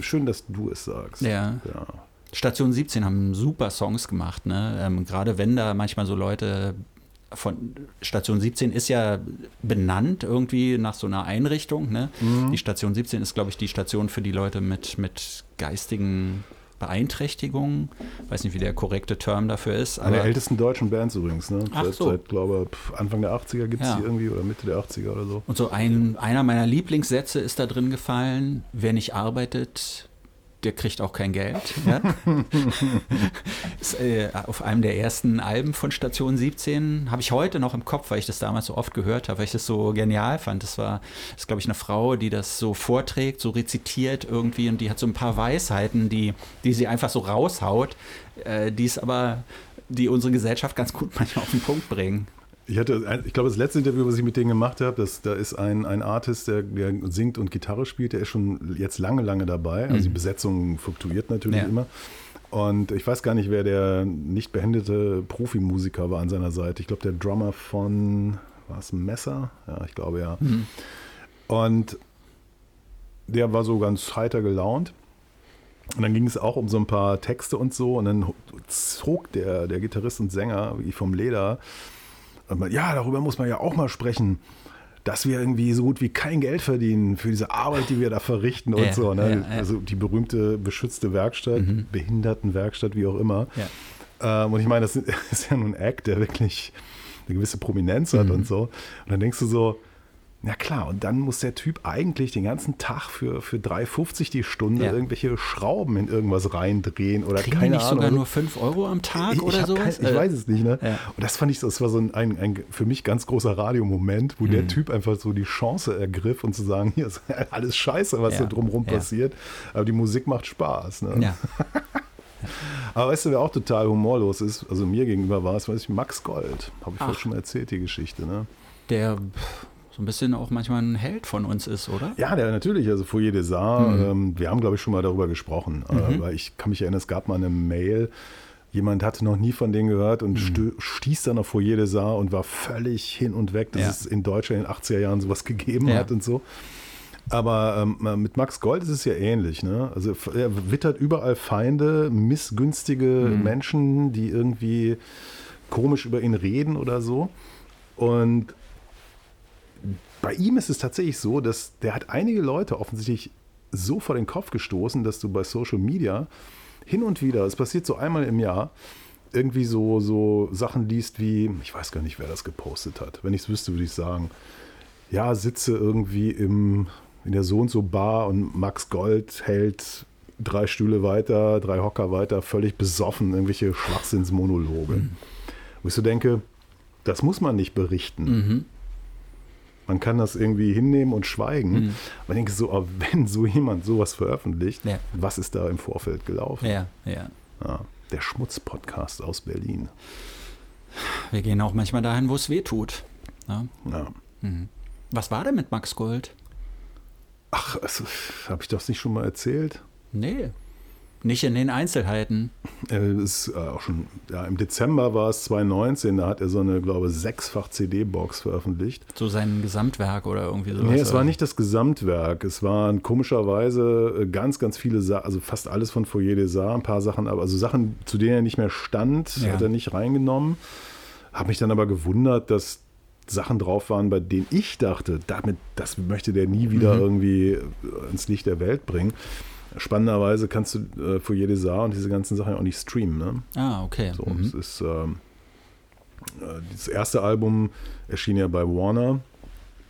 schön, dass du es sagst. Ja. ja. Station 17 haben super Songs gemacht. Ne? Ähm, Gerade wenn da manchmal so Leute von Station 17 ist ja benannt irgendwie nach so einer Einrichtung. Ne? Mhm. Die Station 17 ist, glaube ich, die Station für die Leute mit, mit geistigen Beeinträchtigungen. Weiß nicht, wie der korrekte Term dafür ist. Eine der ältesten deutschen Bands übrigens, ne? Ach seit, so. seit glaube pf, Anfang der 80er gibt es Ja. die irgendwie oder Mitte der 80er oder so. Und so ein, einer meiner Lieblingssätze ist da drin gefallen, wer nicht arbeitet, der kriegt auch kein Geld. Ja? ist, äh, auf einem der ersten Alben von Station 17 habe ich heute noch im Kopf, weil ich das damals so oft gehört habe, weil ich das so genial fand. Das war, das ist glaube ich eine Frau, die das so vorträgt, so rezitiert irgendwie und die hat so ein paar Weisheiten, die, die sie einfach so raushaut, äh, die es aber, die unsere Gesellschaft ganz gut manchmal auf den Punkt bringen. Ich hatte, ich glaube, das letzte Interview, was ich mit denen gemacht habe, das, da ist ein, ein Artist, der, der singt und Gitarre spielt, der ist schon jetzt lange, lange dabei. Also die Besetzung fluktuiert natürlich Ja. immer. Und ich weiß gar nicht, wer der nicht beendete Profimusiker war an seiner Seite. Ich glaube, der Drummer von, war es Messer? Ja, ich glaube ja. Und der war so ganz heiter gelaunt. Und dann ging es auch um so ein paar Texte und so. Und dann zog der, der Gitarrist und Sänger wie vom Leder. Ja, darüber muss man ja auch mal sprechen, dass wir irgendwie so gut wie kein Geld verdienen für diese Arbeit, die wir da verrichten und Ja, so. Ne? ja. Also die berühmte beschützte Werkstatt, Behindertenwerkstatt, wie auch immer. Ähm, und ich meine, das ist ja nun ein Act, der wirklich eine gewisse Prominenz hat Mhm. und so. Und dann denkst du so, na klar, und dann muss der Typ eigentlich den ganzen Tag für, für 3,50 die Stunde Ja. irgendwelche Schrauben in irgendwas reindrehen oder Kriegen die keine nicht Ahnung. sogar nur 5 Euro am Tag ich, oder? Kein, ich Äh, weiß es nicht, ne? ja. Und das fand ich so, das war so ein, ein, ein für mich ganz großer Radiomoment, wo Mhm. der Typ einfach so die Chance ergriff und zu sagen, hier ist alles scheiße, was Ja, da drumherum passiert, aber die Musik macht Spaß. Ne? Ja. Aber weißt du, wer auch total humorlos ist, also mir gegenüber war es, weiß ich, Max Gold. Habe ich vorhin schon mal erzählt, die Geschichte, ne? Der so ein bisschen auch manchmal ein Held von uns ist, oder? Ja, der natürlich, also Foyer des Arts, ähm, wir haben, glaube ich, schon mal darüber gesprochen, äh, weil ich kann mich erinnern, es gab mal eine Mail, jemand hatte noch nie von denen gehört und stö- stieß dann auf Foyer des Arts und war völlig hin und weg, dass Ja. es in Deutschland in den 80er Jahren sowas gegeben Ja. hat und so. Aber ähm, mit Max Gold ist es ja ähnlich. Ne? Also er wittert überall Feinde, missgünstige Menschen, die irgendwie komisch über ihn reden oder so. Und bei ihm ist es tatsächlich so, dass der hat einige Leute offensichtlich so vor den Kopf gestoßen, dass du bei Social Media hin und wieder, es passiert so einmal im Jahr, irgendwie so, so Sachen liest wie, ich weiß gar nicht, wer das gepostet hat. Wenn ich es wüsste, würde ich sagen, ja, sitze irgendwie im, in der so und so Bar und Max Gold hält drei Stühle weiter, drei Hocker weiter, völlig besoffen, irgendwelche Schwachsinnsmonologe. Wo ich so denke, das muss man nicht berichten. Man kann das irgendwie hinnehmen und schweigen. Aber ich denke so, aber wenn so jemand sowas veröffentlicht, Ja. was ist da im Vorfeld gelaufen? Ja, ja. Ja, der Schmutz-Podcast aus Berlin. Wir gehen auch manchmal dahin, wo es weh tut. Ja. Ja. Was war denn mit Max Gold? Ach, habe ich das nicht schon mal erzählt? Nee, nicht in den Einzelheiten. Äh, ist äh, auch schon, ja, im Dezember war es 2019, da hat er so eine, glaube ich, sechsfach CD-Box veröffentlicht. So sein Gesamtwerk oder irgendwie sowas. Nee, es war nicht das Gesamtwerk. Es waren komischerweise äh, ganz, ganz viele Sachen, also fast alles von Foyer des Arts, ein paar Sachen, aber also Sachen, zu denen er nicht mehr stand, Ja. hat er nicht reingenommen. Habe mich dann aber gewundert, dass Sachen drauf waren, bei denen ich dachte, damit, das möchte der nie Mhm. wieder irgendwie äh, ins Licht der Welt bringen. Spannenderweise kannst du äh, Foyer des Arts und diese ganzen Sachen auch nicht streamen. Ne? Ah, okay. So, Mhm. es ist ähm, äh, das erste Album erschien ja bei Warner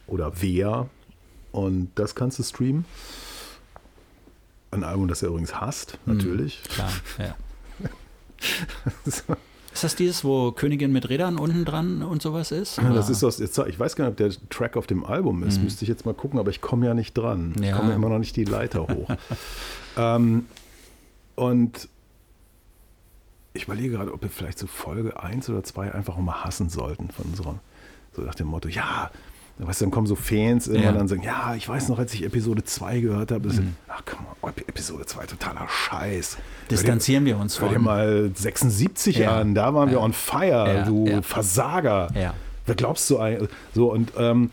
oder Vea und das kannst du streamen. Ein Album, das er übrigens hasst, Mhm. natürlich. Klar, ja. Ist das dieses, wo Königin mit Rädern unten dran und sowas ist? Das Oder? ist aus, ich weiß gar nicht, ob der Track auf dem Album ist, müsste ich jetzt mal gucken, aber ich komme ja nicht dran. Ich Mhm. Ja. komme immer noch nicht die Leiter hoch. ähm, und ich überlege gerade, ob wir vielleicht so Folge 1 oder 2 einfach mal hassen sollten von unserer, so nach dem Motto, ja, weißt du, dann kommen so Fans irgendwann Ja. Mhm. dann sagen, ja, ich weiß noch, als ich Episode 2 gehört habe, das ach komm mal, Episode 2, totaler Scheiß. Distanzieren wir uns Hör dir von. mal 76 Ja. an, da waren wir Ja. on fire, du. Versager. Ja. Wer glaubst du eigentlich? So, und, ähm,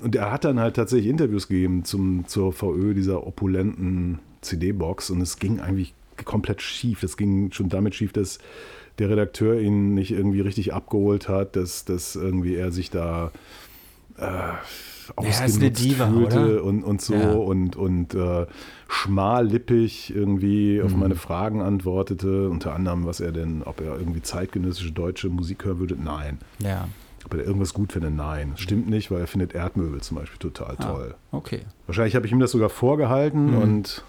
und er hat dann halt tatsächlich Interviews gegeben zum, zur VÖ dieser opulenten CD-Box und es ging eigentlich komplett schief. Es ging schon damit schief, dass der Redakteur ihn nicht irgendwie richtig abgeholt hat, dass, dass irgendwie er sich da äh, ausgenutzt Diva, fühlte und, und so Ja. und, und äh, schmallippig irgendwie Mhm. auf meine Fragen antwortete, unter anderem, was er denn, ob er irgendwie zeitgenössische deutsche Musik hören würde. Nein. Ja, Ob er irgendwas gut findet? Nein. Stimmt nicht, weil er findet Erdmöbel zum Beispiel total Ah. toll. okay. Wahrscheinlich habe ich ihm das sogar vorgehalten Mhm. und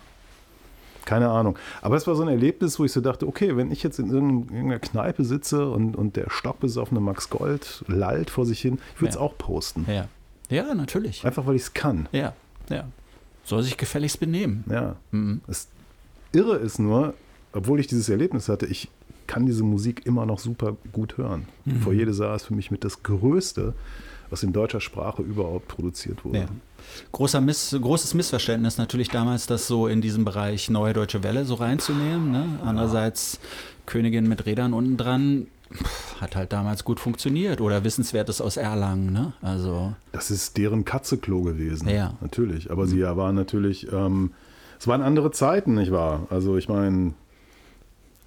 keine Ahnung. Aber es war so ein Erlebnis, wo ich so dachte, okay, wenn ich jetzt in irgendein- irgendeiner Kneipe sitze und, und der stockbesoffene Max Gold lallt vor sich hin, ich würde es Ja. auch posten. Ja. Ja, natürlich. Einfach weil ich es kann. Ja, ja. Soll sich gefälligst benehmen. Ja. Mhm. Das Irre ist nur, obwohl ich dieses Erlebnis hatte, ich kann diese Musik immer noch super gut hören. Mhm. Vor jede Saar ist für mich mit das Größte, was in deutscher Sprache überhaupt produziert wurde. Ja. Großer Miss, großes Missverständnis natürlich damals, das so in diesem Bereich Neue Deutsche Welle so reinzunehmen. Ne? Andererseits Königin mit Rädern unten dran hat halt damals gut funktioniert. Oder Wissenswertes aus Erlangen. Ne? Also, Das ist deren Katzeklo gewesen. Ja. Natürlich. Aber sie waren natürlich, ähm, es waren andere Zeiten, nicht wahr? Also ich meine,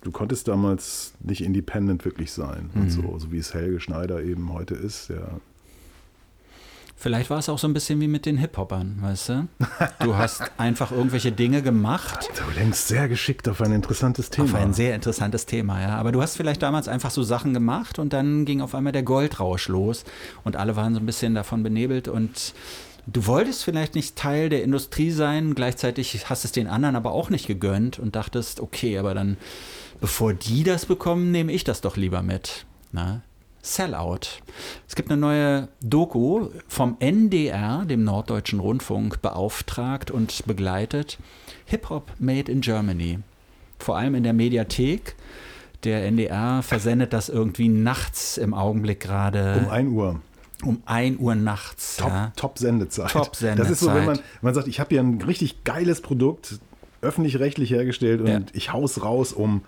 du konntest damals nicht independent wirklich sein. Und so, so wie es Helge Schneider eben heute ist. Der vielleicht war es auch so ein bisschen wie mit den Hip-Hoppern, weißt du? Du hast einfach irgendwelche Dinge gemacht. du lenkst sehr geschickt auf ein interessantes Thema. Auf ein sehr interessantes Thema, ja. Aber du hast vielleicht damals einfach so Sachen gemacht und dann ging auf einmal der Goldrausch los und alle waren so ein bisschen davon benebelt und du wolltest vielleicht nicht Teil der Industrie sein, gleichzeitig hast es den anderen aber auch nicht gegönnt und dachtest, okay, aber dann, bevor die das bekommen, nehme ich das doch lieber mit. Na? Sellout. Es gibt eine neue Doku vom NDR, dem Norddeutschen Rundfunk, beauftragt und begleitet. Hip-Hop Made in Germany. vor allem in der Mediathek. Der NDR versendet das irgendwie nachts im Augenblick gerade. Um 1 Uhr. Um 1 Uhr nachts. Top, ja. top Sendezeit. Top Das ist so, wenn man, Sendezeit. man sagt, ich habe hier ein richtig geiles Produkt, öffentlich-rechtlich hergestellt und Ja. ich hau's raus um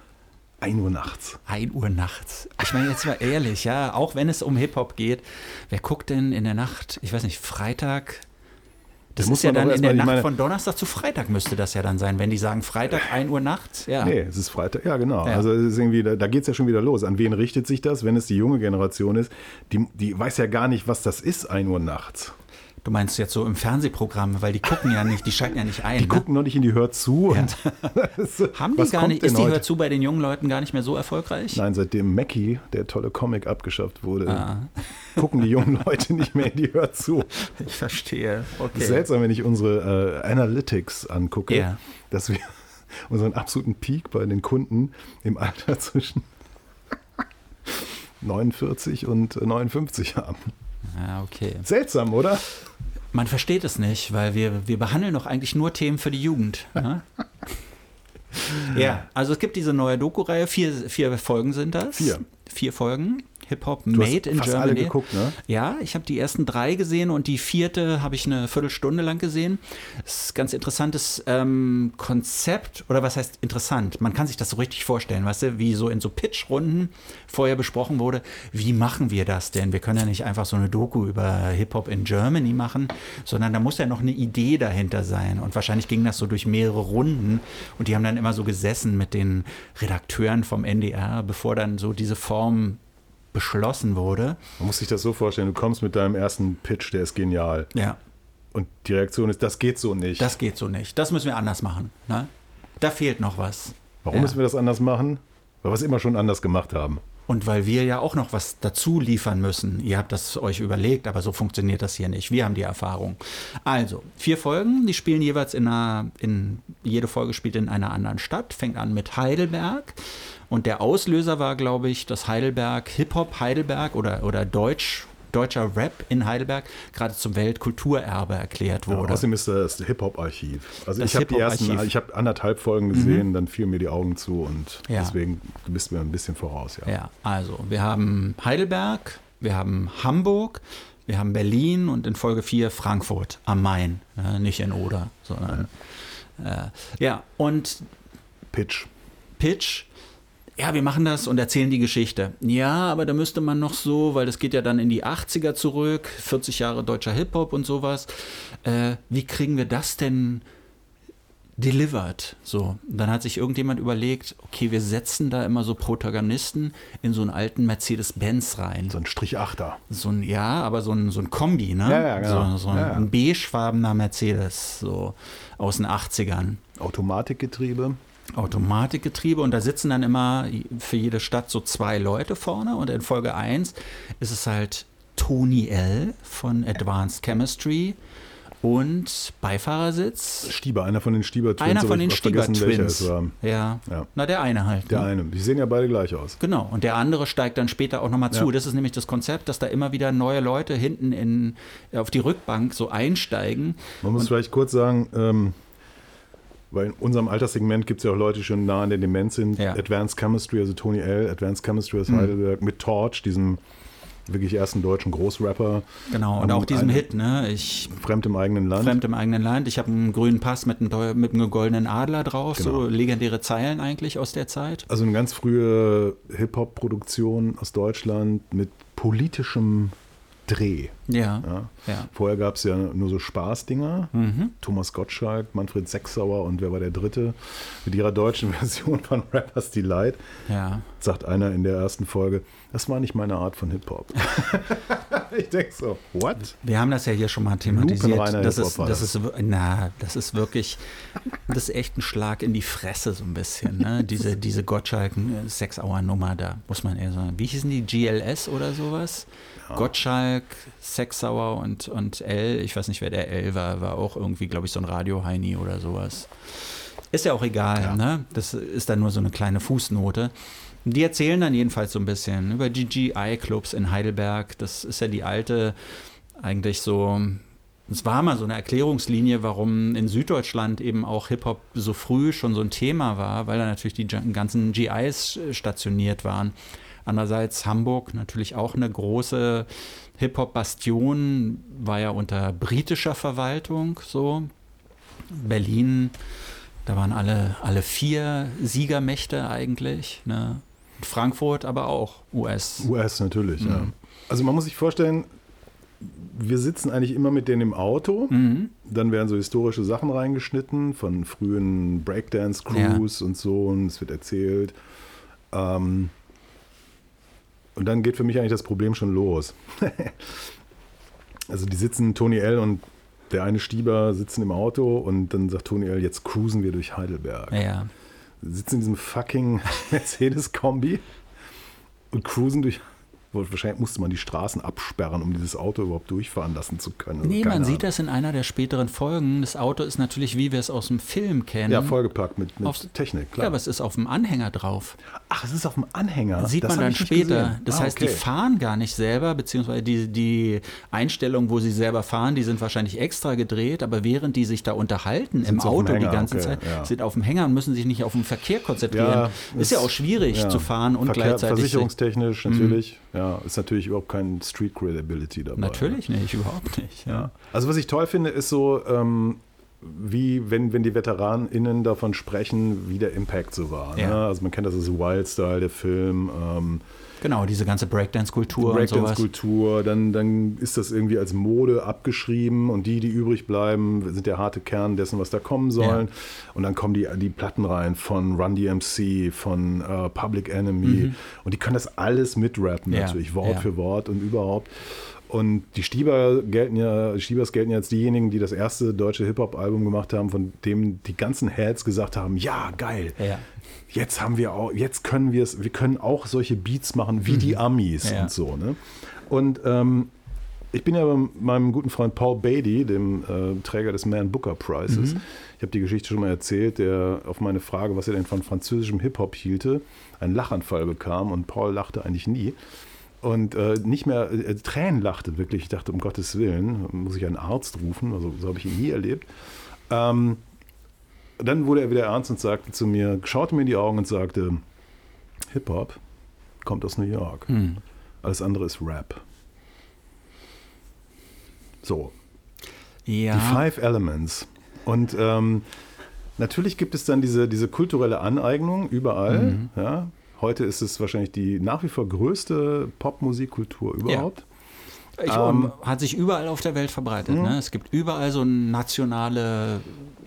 1 Uhr nachts. 1 Uhr nachts. Ich meine, jetzt mal ehrlich, ja, auch wenn es um Hip-Hop geht, wer guckt denn in der Nacht, ich weiß nicht, Freitag? Das Da muss ist ja dann in der Nacht meine- von Donnerstag zu Freitag müsste das ja dann sein, wenn die sagen Freitag 1 Uhr nachts. Ja. Nee, es ist Freitag. Ja, genau. Ja. Also es ist irgendwie, da, da geht es ja schon wieder los. An wen richtet sich das, wenn es die junge Generation ist? Die, die weiß ja gar nicht, was das ist, 1 Uhr nachts. Du meinst jetzt so im Fernsehprogramm, weil die gucken ja nicht, die schalten ja nicht ein. Die ne? gucken noch nicht in die Hör zu. Und so, Haben die gar nicht, ist die heute? Hör zu bei den jungen Leuten gar nicht mehr so erfolgreich? Nein, seitdem Mackie, der tolle Comic, abgeschafft wurde, Ah. gucken die jungen Leute nicht mehr in die Hör zu. Ich verstehe. Okay. ist seltsam, wenn ich unsere äh, Analytics angucke, Ja. dass wir unseren absoluten Peak bei den Kunden im Alter zwischen 49 und äh, 59 haben. Ja, okay. Seltsam, oder? Man versteht es nicht, weil wir, wir behandeln doch eigentlich nur Themen für die Jugend. Ne? ja, also es gibt diese neue Doku-Reihe, vier, vier Folgen sind das. Vier. Vier Folgen. Hip-Hop Made in Germany. alle geguckt, ne? Ja, ich habe die ersten drei gesehen und die vierte habe ich eine Viertelstunde lang gesehen. Das ist ein ganz interessantes ähm, Konzept, oder was heißt interessant? Man kann sich das so richtig vorstellen, weißt du, wie so in so Pitch-Runden vorher besprochen wurde, wie machen wir das denn? Wir können ja nicht einfach so eine Doku über Hip-Hop in Germany machen, sondern da muss ja noch eine Idee dahinter sein. Und wahrscheinlich ging das so durch mehrere Runden und die haben dann immer so gesessen mit den Redakteuren vom NDR, bevor dann so diese Form beschlossen wurde. Man muss sich das so vorstellen, du kommst mit deinem ersten Pitch, der ist genial. Ja. Und die Reaktion ist, das geht so nicht. Das geht so nicht. Das müssen wir anders machen. Ne? Da fehlt noch was. Warum Ja. müssen wir das anders machen? Weil wir es immer schon anders gemacht haben. Und weil wir ja auch noch was dazu liefern müssen. Ihr habt das euch überlegt, aber so funktioniert das hier nicht. Wir haben die Erfahrung. Also, vier Folgen, die spielen jeweils in einer, in, jede Folge spielt in einer anderen Stadt, fängt an mit Heidelberg. Und der Auslöser war, glaube ich, dass Heidelberg, Hip-Hop Heidelberg oder, oder Deutsch, deutscher Rap in Heidelberg gerade zum Weltkulturerbe erklärt Ja, wurde. außerdem ist das Hip-Hop-Archiv. Also Das ich habe die ersten, ich habe anderthalb Folgen gesehen, dann fielen mir die Augen zu und Ja. deswegen du bist mir ein bisschen voraus, ja. Ja, also wir haben Heidelberg, wir haben Hamburg, wir haben Berlin und in Folge 4 Frankfurt am Main, äh, nicht in Oder, sondern äh, ja, und Pitch. Pitch. Ja, wir machen das und erzählen die Geschichte. Ja, aber da müsste man noch so, weil das geht ja dann in die 80er zurück, 40 Jahre deutscher Hip-Hop und sowas. Äh, wie kriegen wir das denn delivered? So, und dann hat sich irgendjemand überlegt, okay, wir setzen da immer so Protagonisten in so einen alten Mercedes-Benz rein. So ein Strichachter. So ein, ja, aber so ein, so ein Kombi, ne? Ja, ja, genau. So, so ein, Ja, ja. ein beigefarbener Mercedes, so aus den 80ern. Automatikgetriebe. Automatikgetriebe und da sitzen dann immer für jede Stadt so zwei Leute vorne und in Folge 1 ist es halt Tony L. von Advanced Chemistry und Beifahrersitz. Stieber, einer von den Stieber-Twins. Einer aber von den es war. Ja. Ja. na der eine halt. Der ne? eine. Die sehen ja beide gleich aus. Genau, und der andere steigt dann später auch nochmal zu. Ja. Das ist nämlich das Konzept, dass da immer wieder neue Leute hinten in, auf die Rückbank so einsteigen. Man muss vielleicht kurz sagen, ähm, weil in unserem Alterssegment gibt es ja auch Leute, die schon nah an der Demenz sind. Ja. Advanced Chemistry, also Tony L., Advanced Chemistry aus Heidelberg, mit Torch, diesem wirklich ersten deutschen Großrapper. Genau, und auch diesen Hit, ne? Ich Fremd im eigenen Land. Fremd im eigenen Land. Ich habe einen grünen Pass mit einem, mit einem goldenen Adler drauf. So Genau. legendäre Zeilen eigentlich aus der Zeit. Also eine ganz frühe Hip-Hop-Produktion aus Deutschland mit politischem Dreh. Ja. Ja. Ja. Vorher gab es ja nur so Spaßdinger. Mhm. Thomas Gottschalk, Manfred Sechsauer und wer war der Dritte? Mit ihrer deutschen Version von Rappers Delight Ja. sagt einer in der ersten Folge, das war nicht meine Art von Hip-Hop. ich denke so, what? Wir haben das ja hier schon mal thematisiert. Das ist, das, ist, na, das ist wirklich, das ist echt ein Schlag in die Fresse so ein bisschen. Ne? Diese, diese Gottschalk Sechs-Hour-Nummer da, muss man eher sagen. Wie hießen die? GLS oder sowas? Gottschalk, Sechsauer und, und L, ich weiß nicht, wer der L war, war auch irgendwie, glaube ich, so ein Radio-Heini oder sowas. Ist ja auch egal, Ja. ne? Das ist dann nur so eine kleine Fußnote. Die erzählen dann jedenfalls so ein bisschen über GGI-Clubs in Heidelberg. Das ist ja die alte, eigentlich so es war mal so eine Erklärungslinie, warum in Süddeutschland eben auch Hip-Hop so früh schon so ein Thema war, weil da natürlich die ganzen GIs stationiert waren. Andererseits Hamburg natürlich auch eine große Hip-Hop-Bastion, war ja unter britischer Verwaltung so. Berlin, da waren alle, alle vier Siegermächte eigentlich. Ne? Frankfurt aber auch US. US natürlich, mhm. ja. Also man muss sich vorstellen, wir sitzen eigentlich immer mit denen im Auto. Mhm. Dann werden so historische Sachen reingeschnitten von frühen Breakdance-Crews ja. und so und es wird erzählt. Ähm, und dann geht für mich eigentlich das Problem schon los. also die sitzen, Tony L. und der eine Stieber sitzen im Auto und dann sagt Tony L., jetzt cruisen wir durch Heidelberg. Ja. Sitzen in diesem fucking Mercedes-Kombi und cruisen durch Wahrscheinlich musste man die Straßen absperren, um dieses Auto überhaupt durchfahren lassen zu können. Nee, man sieht das in einer der späteren Folgen. Das Auto ist natürlich, wie wir es aus dem Film kennen. Ja, vollgepackt mit, mit auf, Technik, klar. Ja, aber es ist auf dem Anhänger drauf. Ach, es ist auf dem Anhänger? Das sieht das man dann später. Das ah, heißt, okay. die fahren gar nicht selber, beziehungsweise die, die Einstellungen, wo sie selber fahren, die sind wahrscheinlich extra gedreht, aber während die sich da unterhalten sind im Auto die ganze okay, Zeit, ja. sind auf dem Hänger und müssen sich nicht auf den Verkehr konzentrieren. Ja, ist ja auch schwierig ja. zu fahren und Verkehr, gleichzeitig. Versicherungstechnisch natürlich. Mhm. Ja, ist natürlich überhaupt kein Street Credibility dabei. Natürlich ne? nicht, überhaupt nicht. Ja. Also was ich toll finde, ist so, ähm, wie wenn, wenn die VeteranInnen davon sprechen, wie der Impact so war. Ja. Ne? Also man kennt das als Wild Style, der Film. Ähm, Genau, diese ganze Breakdance-Kultur. Breakdance-Kultur, dann, dann ist das irgendwie als Mode abgeschrieben und die, die übrig bleiben, sind der harte Kern dessen, was da kommen sollen. Ja. Und dann kommen die, die Platten rein von Run DMC, von uh, Public Enemy mhm. und die können das alles mitrappen, ja. natürlich, Wort für Wort und überhaupt. Und die Stieber gelten ja, Stiebers gelten ja als diejenigen, die das erste deutsche Hip-Hop-Album gemacht haben, von dem die ganzen Heads gesagt haben, ja, geil. Ja jetzt haben wir auch, jetzt können wir es, wir können auch solche Beats machen wie mhm. die Amis ja. und so. Ne? Und ähm, ich bin ja bei meinem guten Freund Paul Beatty, dem äh, Träger des Man Booker Prizes. Mhm. Ich habe die Geschichte schon mal erzählt, der auf meine Frage, was er denn von französischem Hip-Hop hielte, einen Lachanfall bekam und Paul lachte eigentlich nie. Und äh, nicht mehr, äh, Tränen lachte wirklich. Ich dachte, um Gottes Willen, muss ich einen Arzt rufen. Also so habe ich ihn nie erlebt. Ähm, dann wurde er wieder ernst und sagte zu mir, schaute mir in die Augen und sagte, Hip-Hop kommt aus New York. Hm. Alles andere ist Rap. So. Ja. Die Five Elements. Und ähm, natürlich gibt es dann diese, diese kulturelle Aneignung überall. Mhm. Ja. Heute ist es wahrscheinlich die nach wie vor größte Popmusikkultur überhaupt. Ja. Ich, ähm, hat sich überall auf der Welt verbreitet. Ne? Es gibt überall so nationale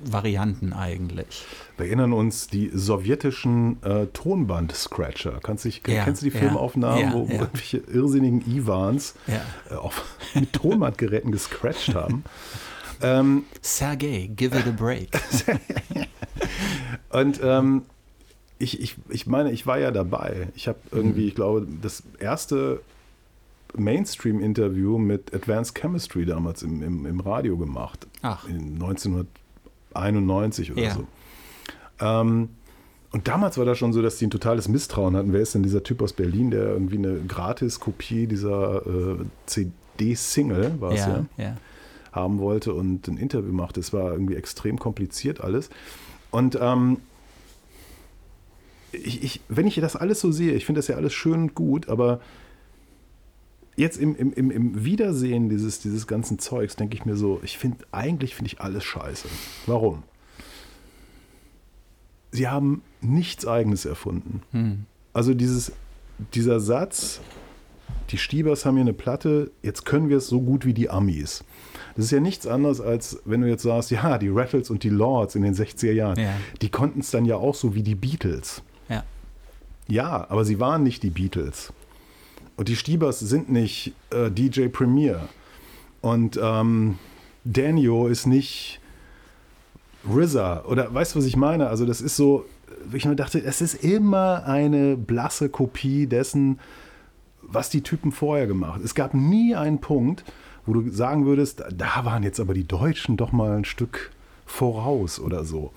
Varianten eigentlich. Wir erinnern uns die sowjetischen äh, Tonband-Scratcher. Kannst dich, ja, kennst du die Filmaufnahmen, ja, wo, wo irgendwelche irrsinnigen Ivans äh, auf, mit Tonbandgeräten gescratcht haben? ähm, Sergei, give it a break. Und ähm, ich, ich, ich meine, ich war ja dabei. Ich habe irgendwie, mhm. ich glaube, das erste Mainstream-Interview mit Advanced Chemistry damals im, im, im Radio gemacht. Ach. In 1991 oder ja. so. Ähm, und damals war das schon so, dass die ein totales Misstrauen hatten. Wer ist denn dieser Typ aus Berlin, der irgendwie eine Gratis-Kopie dieser äh, CD-Single, war es ja, ja, ja, haben wollte und ein Interview machte? Es war irgendwie extrem kompliziert alles. Und ähm, ich, ich, wenn ich das alles so sehe, ich finde das ja alles schön und gut, aber jetzt im, im, im, Wiedersehen dieses, dieses ganzen Zeugs denke ich mir so, ich finde, eigentlich finde ich alles scheiße. Warum? Sie haben nichts Eigenes erfunden. Hm. Also dieses, dieser Satz, die Stiebers haben hier eine Platte, jetzt können wir es so gut wie die Amis. Das ist ja nichts anderes, als wenn du jetzt sagst, ja, die Rattles und die Lords in den 60er Jahren, ja. die konnten es dann ja auch so wie die Beatles. Ja. Aber sie waren nicht die Beatles. Und die Stiebers sind nicht äh, DJ Premier. Und ähm, Daniel ist nicht RZA. Oder weißt du, was ich meine? Also, das ist so, ich mir dachte, es ist immer eine blasse Kopie dessen, was die Typen vorher gemacht haben. Es gab nie einen Punkt, wo du sagen würdest, da waren jetzt aber die Deutschen doch mal ein Stück voraus oder so.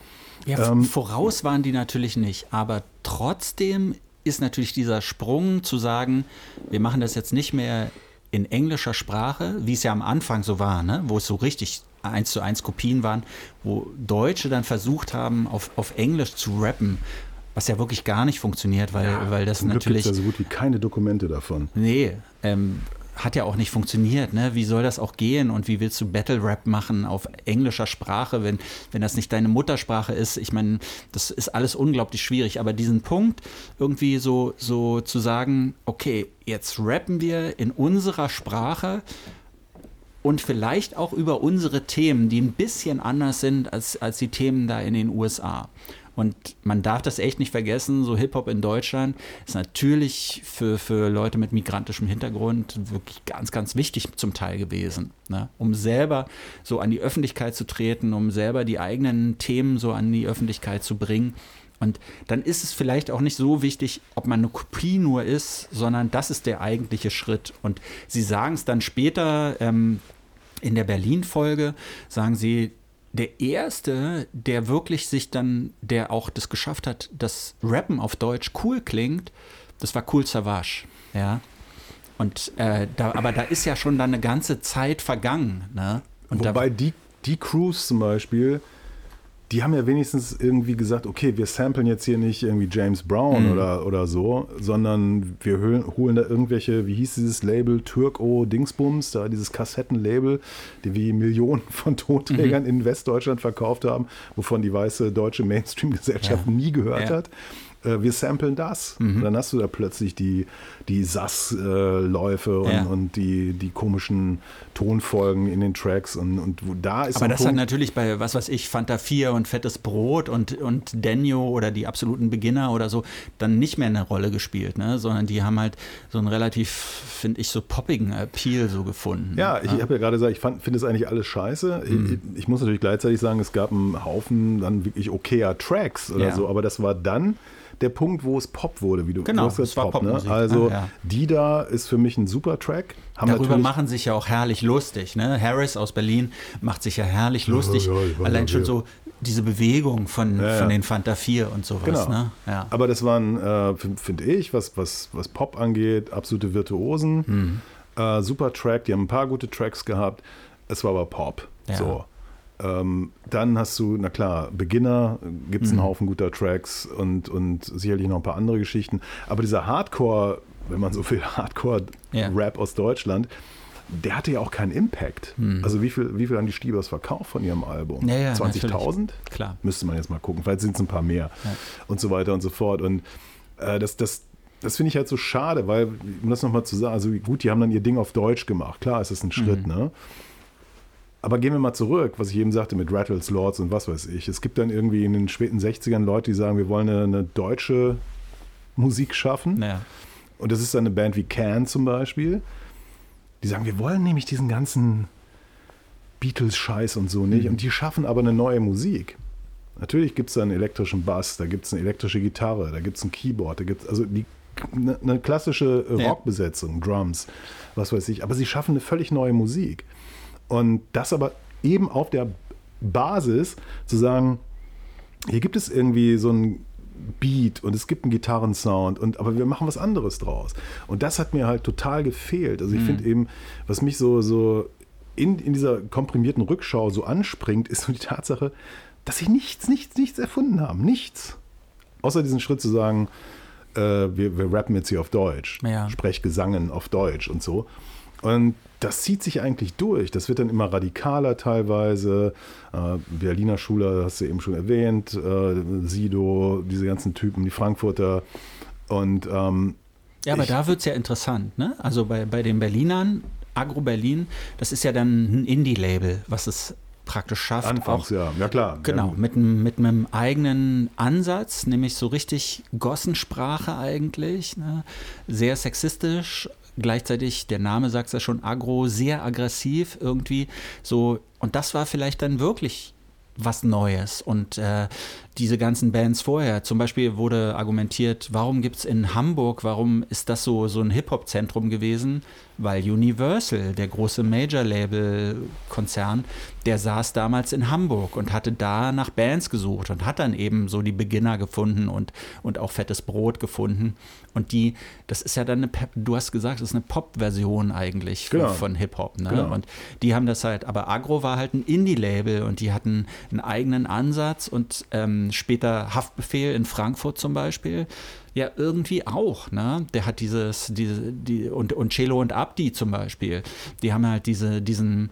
Ja, ähm, voraus waren die natürlich nicht, aber trotzdem ist natürlich dieser Sprung zu sagen, wir machen das jetzt nicht mehr in englischer Sprache, wie es ja am Anfang so war, ne? wo es so richtig eins zu eins Kopien waren, wo Deutsche dann versucht haben, auf, auf Englisch zu rappen, was ja wirklich gar nicht funktioniert, weil, weil das natürlich. gibt es ja so gut wie keine Dokumente davon. Nee, ähm, hat ja auch nicht funktioniert. Ne? Wie soll das auch gehen und wie willst du Battle Rap machen auf englischer Sprache, wenn, wenn das nicht deine Muttersprache ist? Ich meine, das ist alles unglaublich schwierig. Aber diesen Punkt, irgendwie so, so zu sagen, okay, jetzt rappen wir in unserer Sprache und vielleicht auch über unsere Themen, die ein bisschen anders sind als, als die Themen da in den USA. Und man darf das echt nicht vergessen, so Hip-Hop in Deutschland ist natürlich für, für Leute mit migrantischem Hintergrund wirklich ganz, ganz wichtig zum Teil gewesen. Ne? Um selber so an die Öffentlichkeit zu treten, um selber die eigenen Themen so an die Öffentlichkeit zu bringen. Und dann ist es vielleicht auch nicht so wichtig, ob man eine Kopie nur ist, sondern das ist der eigentliche Schritt. Und sie sagen es dann später ähm, in der Berlin-Folge, sagen sie, der erste, der wirklich sich dann, der auch das geschafft hat, dass Rappen auf Deutsch cool klingt, das war Cool Savage. Ja. Und äh, da, aber da ist ja schon dann eine ganze Zeit vergangen. Ne? Und Wobei da, die, die Crews zum Beispiel, die haben ja wenigstens irgendwie gesagt, okay, wir samplen jetzt hier nicht irgendwie James Brown Mhm. oder, oder so, sondern wir holen, holen da irgendwelche, wie hieß dieses Label, Türko Dingsbums, da dieses Kassettenlabel, die wie Millionen von Mhm. Tonträgern in Westdeutschland verkauft haben, wovon die weiße deutsche Mainstream-Gesellschaft Ja. nie gehört Ja. hat. Äh, Wir samplen das. Und dann hast du da plötzlich die, die SAS-Läufe und, Ja. und die, die komischen Tonfolgen in den Tracks. Und, und da ist aber das hat natürlich bei, was weiß ich, Fanta 4 und Fettes Brot und, und Denio oder die absoluten Beginner oder so dann nicht mehr eine Rolle gespielt, ne? sondern die haben halt so einen relativ, finde ich, so poppigen Appeal so gefunden. Ja, ich habe ja gerade gesagt, ich finde es eigentlich alles scheiße. Mhm. Ich, ich muss natürlich gleichzeitig sagen, es gab einen Haufen dann wirklich okayer Tracks oder Ja. so, aber das war dann der Punkt, wo es Pop wurde, wie du Genau, gesagt, es war Pop, ne? Popmusik, Also ja, ja. die da ist für mich ein super Track. Haben Darüber machen sich ja auch herrlich lustig. Ne? Harris aus Berlin macht sich ja herrlich lustig. ja, war Allein ja schon so diese Bewegung von, Ja, von ja. den Fanta 4 und sowas. Genau. Ne? Ja. Aber das waren, äh, finde ich, was, was, was Pop angeht, absolute Virtuosen. Hm. Äh, super Track, die haben ein paar gute Tracks gehabt. Es war aber Pop. Ja. So. Ähm, dann hast du, na klar, Beginner, gibt es einen Haufen guter Tracks und, und sicherlich noch ein paar andere Geschichten. Aber dieser Hardcore, wenn man so will, Hardcore-Rap aus Deutschland, der hatte ja auch keinen Impact. Also wie viel, wie viel haben die Stiebers verkauft von ihrem Album? Ja, ja, 20.000? Klar. Müsste man jetzt mal gucken. Vielleicht sind es ein paar mehr und so weiter und so fort. Und äh, das, das, das finde ich halt so schade, weil, um das nochmal zu sagen, also gut, die haben dann ihr Ding auf Deutsch gemacht. Klar, es ist ein Schritt, ne? Aber gehen wir mal zurück, was ich eben sagte mit Rattles, Lords und was weiß ich. Es gibt dann irgendwie in den späten 60ern Leute, die sagen, wir wollen eine, eine deutsche Musik schaffen. Naja. Und das ist dann eine Band wie Can zum Beispiel. Die sagen, wir wollen nämlich diesen ganzen Beatles-Scheiß und so nicht. Und die schaffen aber eine neue Musik. Natürlich gibt es da einen elektrischen Bass, da gibt es eine elektrische Gitarre, da gibt es ein Keyboard, da gibt es also die, eine, eine klassische äh, Ja. Rockbesetzung, Drums, was weiß ich. Aber sie schaffen eine völlig neue Musik. Und das aber eben auf der Basis zu sagen, hier gibt es irgendwie so ein Beat und es gibt einen Gitarrensound und aber wir machen was anderes draus. Und das hat mir halt total gefehlt. Also ich finde eben, was mich so, so in, in dieser komprimierten Rückschau so anspringt, ist so die Tatsache, dass sie nichts, nichts, nichts erfunden haben. Nichts. Außer diesen Schritt zu sagen, äh, wir, wir rappen jetzt hier auf Deutsch, Ja. Sprechgesangen auf Deutsch und so. Und das zieht sich eigentlich durch. Das wird dann immer radikaler teilweise. Äh, Berliner Schule, hast du eben schon erwähnt, äh, Sido, diese ganzen Typen, die Frankfurter. Und ähm, Ja, aber Ich- da wird es ja interessant, ne? Also bei, bei den Berlinern, Agro Berlin, das ist ja dann ein Indie-Label, was es praktisch schafft. anfangs, auch, ja. Ja, klar. Genau, Ja, mit, einem- mit einem eigenen Ansatz, nämlich so richtig Gossensprache eigentlich, ne? sehr sexistisch, gleichzeitig, der Name sagt es ja schon, agro, sehr aggressiv irgendwie, so, und das war vielleicht dann wirklich was Neues. Und äh, diese ganzen Bands vorher. Zum Beispiel wurde argumentiert, warum gibt es in Hamburg, warum ist das so, so ein Hip-Hop-Zentrum gewesen? Weil Universal, der große Major-Label-Konzern, der saß damals in Hamburg und hatte da nach Bands gesucht und hat dann eben so die Beginner gefunden und, und auch fettes Brot gefunden. Und die, das ist ja dann eine, du hast gesagt, das ist eine Pop-Version eigentlich von, Genau. von Hip-Hop. Ne? Genau. Und die haben das halt, aber Agro war halt ein Indie-Label und die hatten einen eigenen Ansatz und ähm, später Haftbefehl in Frankfurt zum Beispiel. Ja, irgendwie auch, ne? Der hat dieses, diese, die, und, und Cello und Abdi zum Beispiel, die haben halt diese, diesen,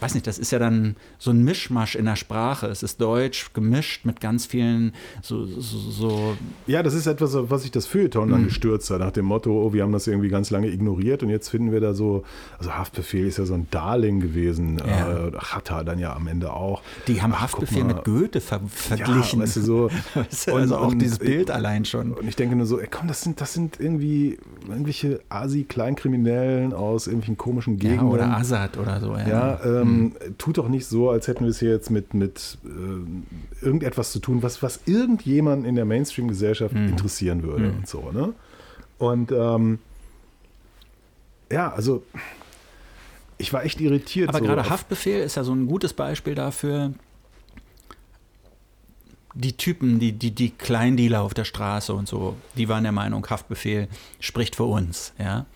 weiß nicht, das ist ja dann so ein Mischmasch in der Sprache. Es ist Deutsch gemischt mit ganz vielen so, so, so Ja, das ist etwas, was sich das Feuilleton Mhm. dann gestürzt hat, nach dem Motto, oh, wir haben das irgendwie ganz lange ignoriert und jetzt finden wir da so, also Haftbefehl ist ja so ein Darling gewesen, Ja. äh, Hatta dann ja am Ende auch. die haben Ach, Haftbefehl mit Goethe ver verglichen. Ja, weißt du, so. Weißt du, also auch dieses Bild allein schon. Und ich denke nur so, ey, komm, das sind, das sind irgendwie irgendwelche Asi-Kleinkriminellen aus irgendwelchen komischen Ja, Gegenden. oder Assad oder so, ja. Ja, ähm, tut doch nicht so, als hätten wir es hier jetzt mit, mit äh, irgendetwas zu tun, was, was irgendjemanden in der Mainstream-Gesellschaft Mhm. interessieren würde und so, ne? Und ähm, ja, also ich war echt irritiert. Aber so gerade Haftbefehl ist ja so ein gutes Beispiel dafür. Die Typen, die, die, die Kleindealer auf der Straße und so, die waren der Meinung, Haftbefehl spricht für uns. Ja?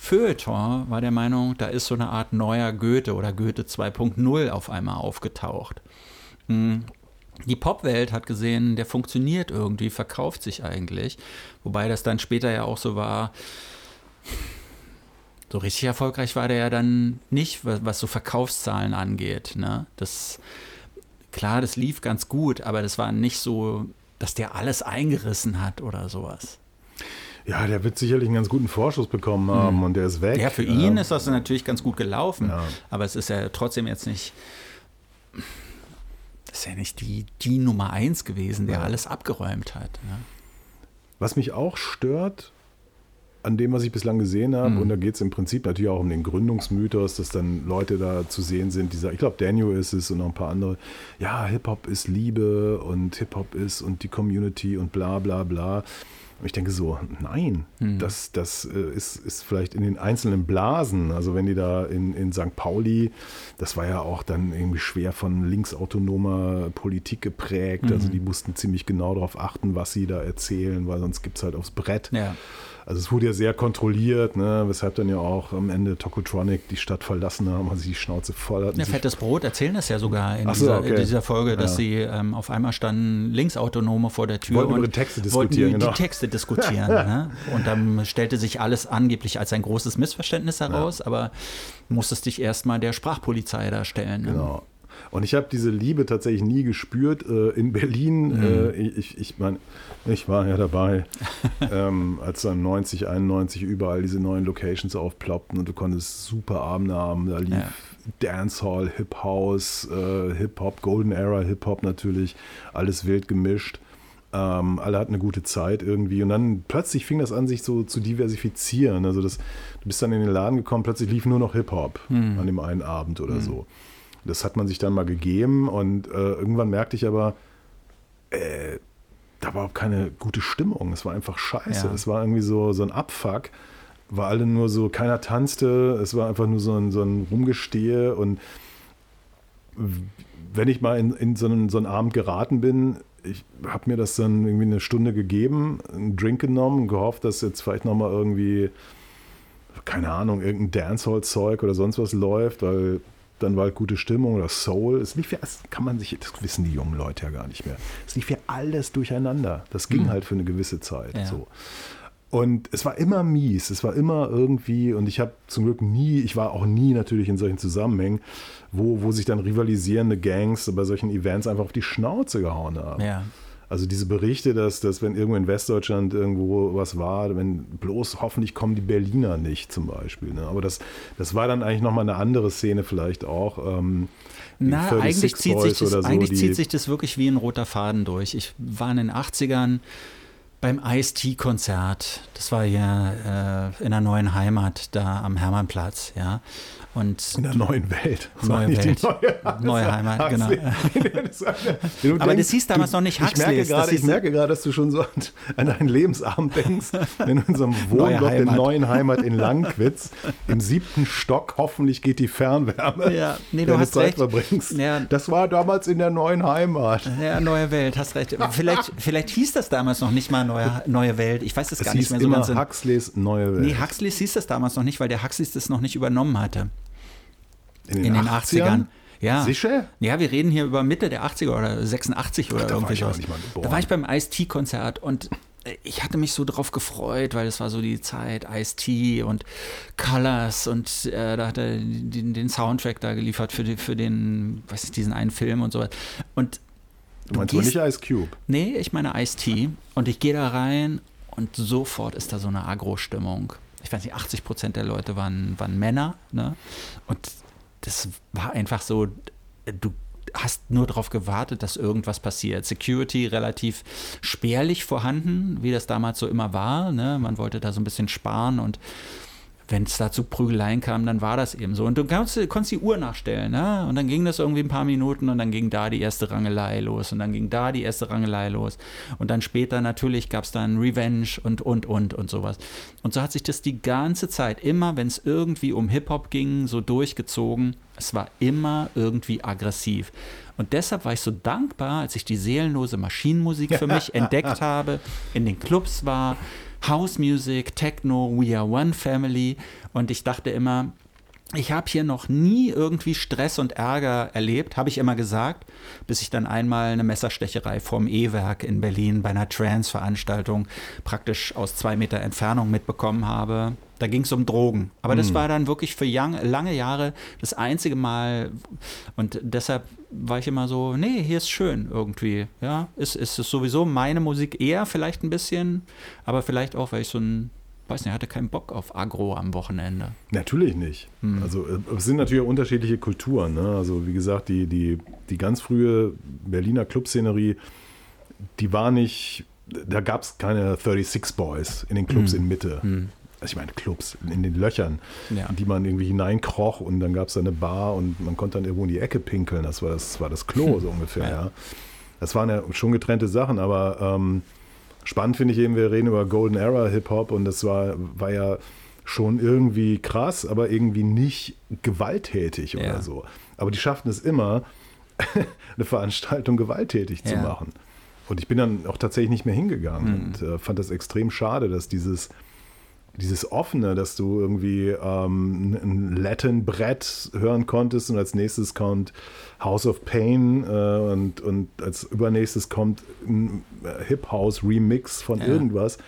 Feuilleton war der Meinung, da ist so eine Art neuer Goethe oder Goethe 2.0 auf einmal aufgetaucht. Hm. Die Popwelt hat gesehen, der funktioniert irgendwie, verkauft sich eigentlich. Wobei das dann später ja auch so war, so richtig erfolgreich war der ja dann nicht, was, so Verkaufszahlen angeht. Ne? Das, klar, das lief ganz gut, aber das war nicht so, dass der alles eingerissen hat oder sowas. Ja, der wird sicherlich einen ganz guten Vorschuss bekommen haben und der ist weg. Mhm. Ja, für ihn Ähm, ist das natürlich ganz gut gelaufen, Ja. aber es ist ja trotzdem jetzt nicht, das ist ja nicht die, die Nummer eins gewesen, der Ja. alles abgeräumt hat. Ne? Was mich auch stört an dem, was ich bislang gesehen habe, Mhm. und da geht es im Prinzip natürlich auch um den Gründungsmythos, dass dann Leute da zu sehen sind, die sagen, ich glaube, Daniel ist es und noch ein paar andere, ja, Hip-Hop ist Liebe und Hip-Hop ist und die Community und bla bla bla. Und ich denke so, nein, Mhm. das, das äh, ist, ist vielleicht in den einzelnen Blasen, also wenn die da in, in St. Pauli, das war ja auch dann irgendwie schwer von linksautonomer Politik geprägt, Mhm. also die mussten ziemlich genau darauf achten, was sie da erzählen, weil sonst gibt es halt aufs Brett. Ja. Also es wurde ja sehr kontrolliert, ne? weshalb dann ja auch am Ende Tokotronic die Stadt verlassen haben, also die Schnauze voll hatten. Ja, Fettes Brot erzählen das ja sogar in, so, dieser, okay. in dieser Folge, dass Ja. sie ähm, auf einmal standen Linksautonome vor der Tür Wollten über und die Texte wollten diskutieren, die, genau. die Texte diskutieren. ne? Und dann stellte sich alles angeblich als ein großes Missverständnis heraus, aber musstest dich erstmal der Sprachpolizei da stellen. Ne? Genau. Und ich habe diese Liebe tatsächlich nie gespürt. Äh, in Berlin, Mhm. äh, ich, ich meine, ich war ja dabei, ähm, als dann 90, 91 überall diese neuen Locations aufploppten und du konntest super Abende haben. Da lief Ja. Dancehall, Hip House, äh, Hip Hop, Golden Era Hip Hop natürlich, alles wild gemischt. Ähm, alle hatten eine gute Zeit irgendwie und dann plötzlich fing das an, sich so zu diversifizieren. Also das, du bist dann in den Laden gekommen, plötzlich lief nur noch Hip-Hop an dem einen Abend oder so. Das hat man sich dann mal gegeben und äh, irgendwann merkte ich aber, äh, da war überhaupt keine gute Stimmung. Es war einfach scheiße. Ja. Es war irgendwie so, so ein Abfuck. War alle nur so, keiner tanzte, es war einfach nur so ein, so ein Rumgestehe und wenn ich mal in, in so, einen, so einen Abend geraten bin, ich habe mir das dann irgendwie eine Stunde gegeben, einen Drink genommen, gehofft, dass jetzt vielleicht nochmal irgendwie, keine Ahnung, irgendein Dancehall-Zeug oder sonst was läuft, weil dann war halt gute Stimmung oder Soul. Es lief ja, das kann man sich, das wissen die jungen Leute ja gar nicht mehr. Es lief ja alles durcheinander. Das ging halt für eine gewisse Zeit. Ja. So. Und es war immer mies, es war immer irgendwie, und ich habe zum Glück nie, ich war auch nie natürlich in solchen Zusammenhängen, wo, wo sich dann rivalisierende Gangs bei solchen Events einfach auf die Schnauze gehauen haben. Ja. Also diese Berichte, dass, dass wenn irgendwo in Westdeutschland irgendwo was war, wenn bloß hoffentlich kommen die Berliner nicht zum Beispiel. Ne? Aber das, das war dann eigentlich nochmal eine andere Szene vielleicht auch. Ähm, Na, 36 eigentlich, zieht sich, das, so, eigentlich zieht sich das wirklich wie ein roter Faden durch. Ich war in den 80ern Beim Ice-T-Konzert, das war ja äh, in der neuen Heimat da am Hermannplatz, ja. Und In der neuen Welt. Das Neue Welt. neue, Neue Heimat, genau. Das war- Du Aber denkst, das hieß damals du, noch nicht Ich merke Huxleys, das gerade, ich merke gerade, dass du schon so an, deinen Lebensabend denkst, wenn du in so einem Wohnblock der neuen Heimat in Langquitz im siebten Stock, hoffentlich geht die Fernwärme, Ja, nee, du hast Zeit recht. verbringst. Ja. Das war damals in der neuen Heimat. Ja, neue Welt, hast recht. Vielleicht, vielleicht hieß das damals noch nicht mal neue, neue Welt. Ich weiß es Es gar nicht mehr so immer ganz. Huxleys neue Welt. Nee, Huxley hieß das damals noch nicht, weil der Huxley das noch nicht übernommen hatte. In den 80ern. Ja. Sicher? Ja, wir reden hier über Mitte der 80er oder 86 oder da war irgendwie sowas. Da war ich beim Ice-T-Konzert und äh, ich hatte mich so drauf gefreut, weil es war so die Zeit Ice-T und Colors und äh, da hat er den, den Soundtrack da geliefert für, die, für den, weiß ich, diesen einen Film und so was. Und Du meinst gehst- nicht Ice Cube? Nee, ich meine Ice-T. Und ich gehe da rein und sofort ist da so eine Agro-Stimmung. Ich weiß nicht, 80 Prozent der Leute waren, waren Männer. Ne? Und das war einfach so, du hast nur darauf gewartet, dass irgendwas passiert. Security relativ spärlich vorhanden, wie das damals so immer war. Ne? Man wollte da so ein bisschen sparen und wenn es da zu Prügeleien kam, dann war das eben so. Und du konntest, konntest die Uhr nachstellen, ne? Und dann ging das irgendwie ein paar Minuten und dann ging da die erste Rangelei los und dann ging da die erste Rangelei los. Und dann später natürlich gab es dann Revenge und, und, und und sowas. Und so hat sich das die ganze Zeit, immer wenn es irgendwie um Hip-Hop ging, so durchgezogen. Es war immer irgendwie aggressiv. Und deshalb war ich so dankbar, als ich die seelenlose Maschinenmusik für mich entdeckt habe, in den Clubs war, House Music, Techno, We Are One Family. Und ich dachte immer, ich habe hier noch nie irgendwie Stress und Ärger erlebt, habe ich immer gesagt, bis ich dann einmal eine Messerstecherei vorm E-Werk in Berlin bei einer Trance-Veranstaltung praktisch aus zwei Meter Entfernung mitbekommen habe. Da ging es um Drogen. Aber das war dann wirklich für young, lange Jahre das einzige Mal. Und deshalb war ich immer so, nee, hier ist schön irgendwie. Ja, ist, ist es sowieso meine Musik eher vielleicht ein bisschen, aber vielleicht auch, weil ich so ein, weiß nicht, hatte keinen Bock auf Agro am Wochenende. Natürlich nicht. Also äh, es sind natürlich auch unterschiedliche Kulturen. Ne? Also wie gesagt, die, die, die ganz frühe Berliner Clubszenerie, die war nicht, da gab es keine 36 Boys in den Clubs in Mitte. Also ich meine Clubs in den Löchern, Ja. in die man irgendwie hineinkroch und dann gab es da eine Bar und man konnte dann irgendwo in die Ecke pinkeln. Das war das, war das Klo so ungefähr. Ja. Ja. Das waren ja schon getrennte Sachen, aber ähm, spannend finde ich eben, wir reden über Golden Era Hip-Hop und das war, war ja schon irgendwie krass, aber irgendwie nicht gewalttätig oder Ja. so. Aber die schafften es immer, eine Veranstaltung gewalttätig zu machen. Und ich bin dann auch tatsächlich nicht mehr hingegangen Mhm. und äh, fand das extrem schade, dass dieses, dieses Offene, dass du irgendwie ähm, ein Latin-Brett hören konntest und als nächstes kommt House of Pain äh, und, und als übernächstes kommt ein Hip-House-Remix von Ja. irgendwas.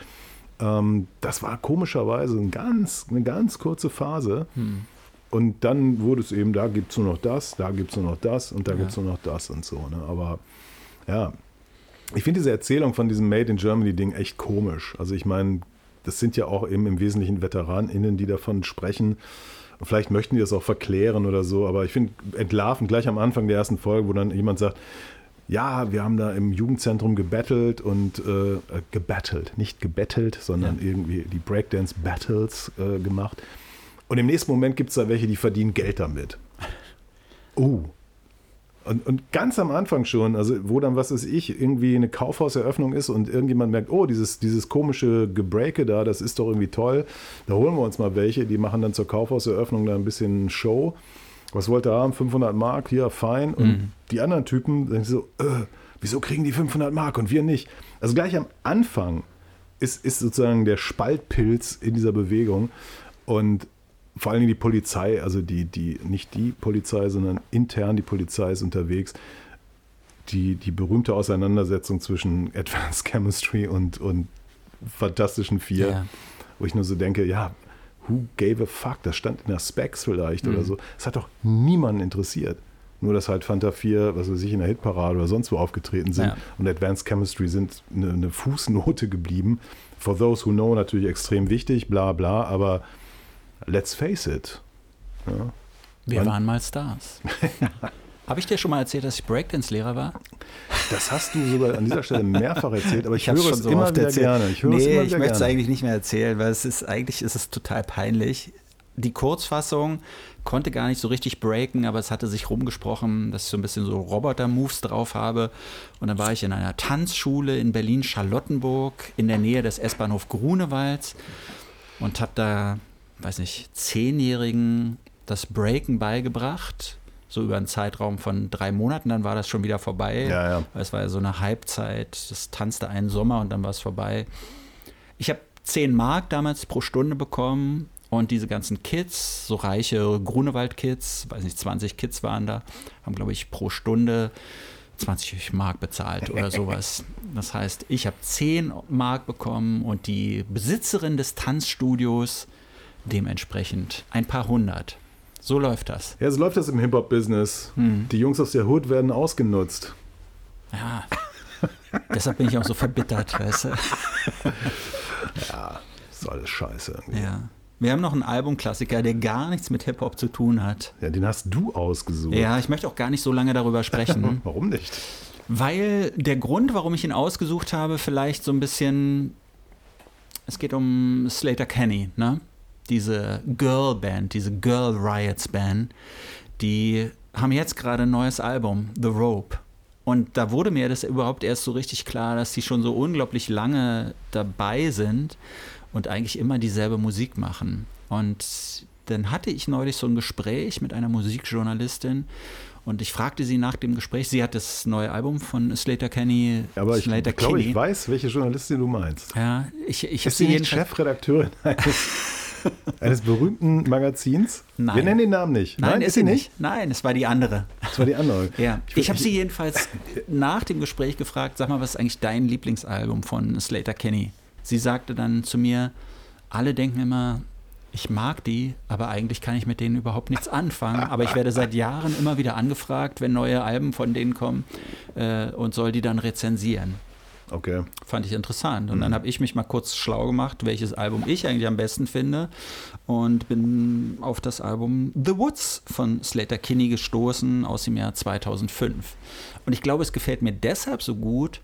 Ähm, das war komischerweise ein ganz, eine ganz kurze Phase. Hm. Und dann wurde es eben, da gibt es nur noch das, da gibt es nur noch das und da Ja. gibt es nur noch das und so. Ne? Aber ja, ich finde diese Erzählung von diesem Made in Germany-Ding echt komisch. Also ich meine, das sind ja auch eben im Wesentlichen VeteranInnen, die davon sprechen. Und vielleicht möchten die das auch verklären oder so, aber ich finde entlarvend gleich am Anfang der ersten Folge, wo dann jemand sagt, ja, wir haben da im Jugendzentrum gebettelt und äh, gebettelt, nicht gebettelt, sondern Ja. irgendwie die Breakdance-Battles äh, gemacht. Und im nächsten Moment gibt es da welche, die verdienen Geld damit. Oh. Und, und ganz am Anfang schon, also wo dann, was weiß ich, irgendwie eine Kaufhauseröffnung ist und irgendjemand merkt, oh, dieses, dieses komische Gebreake da, das ist doch irgendwie toll, da holen wir uns mal welche, die machen dann zur Kaufhauseröffnung da ein bisschen Show. Was wollt ihr haben? 500 Mark, hier, fein. Und die anderen Typen denken so, äh, wieso kriegen die 500 Mark und wir nicht? Also gleich am Anfang ist, ist sozusagen der Spaltpilz in dieser Bewegung und vor allen Dingen die Polizei, also die, die, nicht die Polizei, sondern intern die Polizei ist unterwegs. Die, die berühmte Auseinandersetzung zwischen Advanced Chemistry und, und Fantastischen Vier, Ja. wo ich nur so denke, ja, who gave a fuck? Das stand in der Specs vielleicht Mhm. oder so. Es hat doch niemanden interessiert. Nur, dass halt Fanta 4, was weiß ich, in der Hitparade oder sonst wo aufgetreten sind Ja. und Advanced Chemistry sind eine, eine Fußnote geblieben. For those who know natürlich extrem wichtig, bla bla, aber let's face it. Ja. Wir Wann- waren mal Stars. Habe ich dir schon mal erzählt, dass ich Breakdance-Lehrer war? Das hast du sogar an dieser Stelle mehrfach erzählt, aber ich, hab's höre es immer wieder gerne. Ich höre es nee, immer ich möchte es eigentlich nicht mehr erzählen, weil es ist eigentlich ist es total peinlich. Die Kurzfassung konnte gar nicht so richtig breaken, aber es hatte sich rumgesprochen, dass ich so ein bisschen so Roboter-Moves drauf habe. Und dann war ich in einer Tanzschule in Berlin-Charlottenburg in der Nähe des S-Bahnhof Grunewalds und habe da, weiß nicht, Zehnjährigen das Breaken beigebracht. So über einen Zeitraum von drei Monaten, dann war das schon wieder vorbei. Ja, ja. Es war ja so eine Halbzeit, das tanzte einen Sommer und dann war es vorbei. Ich habe 10 Mark damals pro Stunde bekommen und diese ganzen Kids, so reiche Grunewald-Kids, weiß nicht, 20 Kids waren da, haben, glaube ich, pro Stunde 20 Mark bezahlt oder sowas. Das heißt, ich habe 10 Mark bekommen und die Besitzerin des Tanzstudios dementsprechend ein paar hundert. So läuft das. Ja, so läuft das im Hip-Hop-Business. Hm. Die Jungs aus der Hood werden ausgenutzt. Ja. Deshalb bin ich auch so verbittert, weißt du? Das ist alles scheiße. Irgendwie. Ja. Wir haben noch einen Albumklassiker, der gar nichts mit Hip-Hop zu tun hat. Ja, den hast du ausgesucht. Ja, ich möchte auch gar nicht so lange darüber sprechen, Warum nicht? weil der Grund, warum ich ihn ausgesucht habe, vielleicht so ein bisschen. Es geht um Slater Kenny, ne? Diese Girl-Band, diese Girl Riots Band, die haben jetzt gerade ein neues Album, The Rope. Und da wurde mir das überhaupt erst so richtig klar, dass die schon so unglaublich lange dabei sind und eigentlich immer dieselbe Musik machen. Und dann hatte ich neulich so ein Gespräch mit einer Musikjournalistin und ich fragte sie nach dem Gespräch, sie hat das neue Album von Slater Kenny, Aber ich Slater glaube, ich weiß, welche Journalistin du meinst. Ja, ich, ich habe Ist sie nicht. Chefredakteurin eines, berühmten Magazins? Nein. Wir nennen den Namen nicht. Nein, ist sie nicht. Nein, es war die andere. Das war die andere. Ja, Ich ich, habe sie jedenfalls nach dem Gespräch gefragt, sag mal, was ist eigentlich dein Lieblingsalbum von Slater Kenny? Sie sagte dann zu mir, alle denken immer, ich mag die, aber eigentlich kann ich mit denen überhaupt nichts anfangen. Aber ich werde seit Jahren immer wieder angefragt, wenn neue Alben von denen kommen äh, und soll die dann rezensieren. Okay. Fand ich interessant. Und Mhm. dann habe ich mich mal kurz schlau gemacht, welches Album ich eigentlich am besten finde. Und bin auf das Album The Woods von Slater Kinney gestoßen aus dem Jahr 2005. Und ich glaube, es gefällt mir deshalb so gut,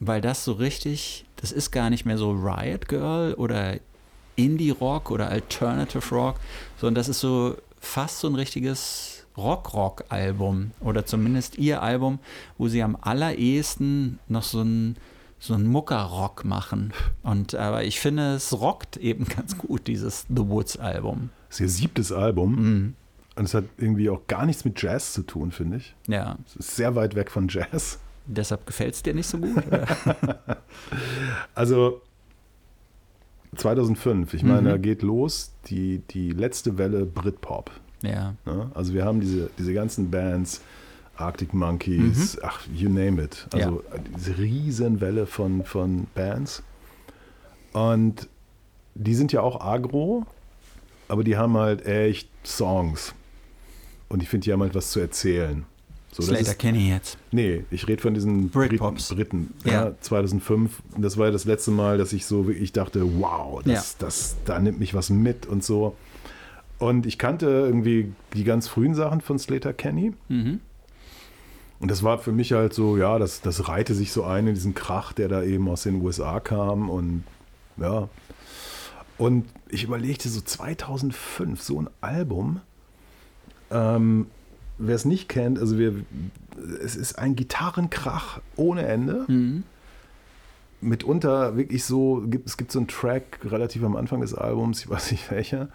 weil das so richtig, das ist gar nicht mehr so Riot Girl oder Indie-Rock oder Alternative Rock, sondern das ist so fast so ein richtiges Rock-Rock-Album oder zumindest ihr Album, wo sie am allerersten noch so ein so ein Mucker-Rock machen. Und aber ich finde, es rockt eben ganz gut, dieses The Woods-Album. Das ist ihr siebtes Album. Mhm. Und es hat irgendwie auch gar nichts mit Jazz zu tun, finde ich. Ja, Es ist sehr weit weg von Jazz. deshalb gefällt es dir nicht so gut? Also 2005, ich meine, Mhm. da geht los die, die letzte Welle Britpop. ja. Ne? Also wir haben diese, diese ganzen Bands, Arctic Monkeys, ach, you name it. Also diese Riesenwelle von, von Bands. Und die sind ja auch agro, aber die haben halt echt Songs. Und ich finde, die haben halt was zu erzählen. So, Slater ist, Kenny jetzt. nee, ich rede von diesen Britpops. Briten. Briten Ja. ja. 2005. Und Das war ja das letzte Mal, dass ich so wirklich dachte, wow, das, das, da nimmt mich was mit und so. Und ich kannte irgendwie die ganz frühen Sachen von Slater Kenny. Mhm. Und das war für mich halt so, ja, das, das reihte sich so ein in diesen Krach, der da eben aus den USA kam. Und ja. Und ich überlegte so 2005, so ein Album. Ähm, Wer es nicht kennt, also wir, es ist ein Gitarrenkrach ohne Ende. Mhm. Mitunter wirklich so, gibt, es gibt so einen Track relativ am Anfang des Albums, ich weiß nicht welcher,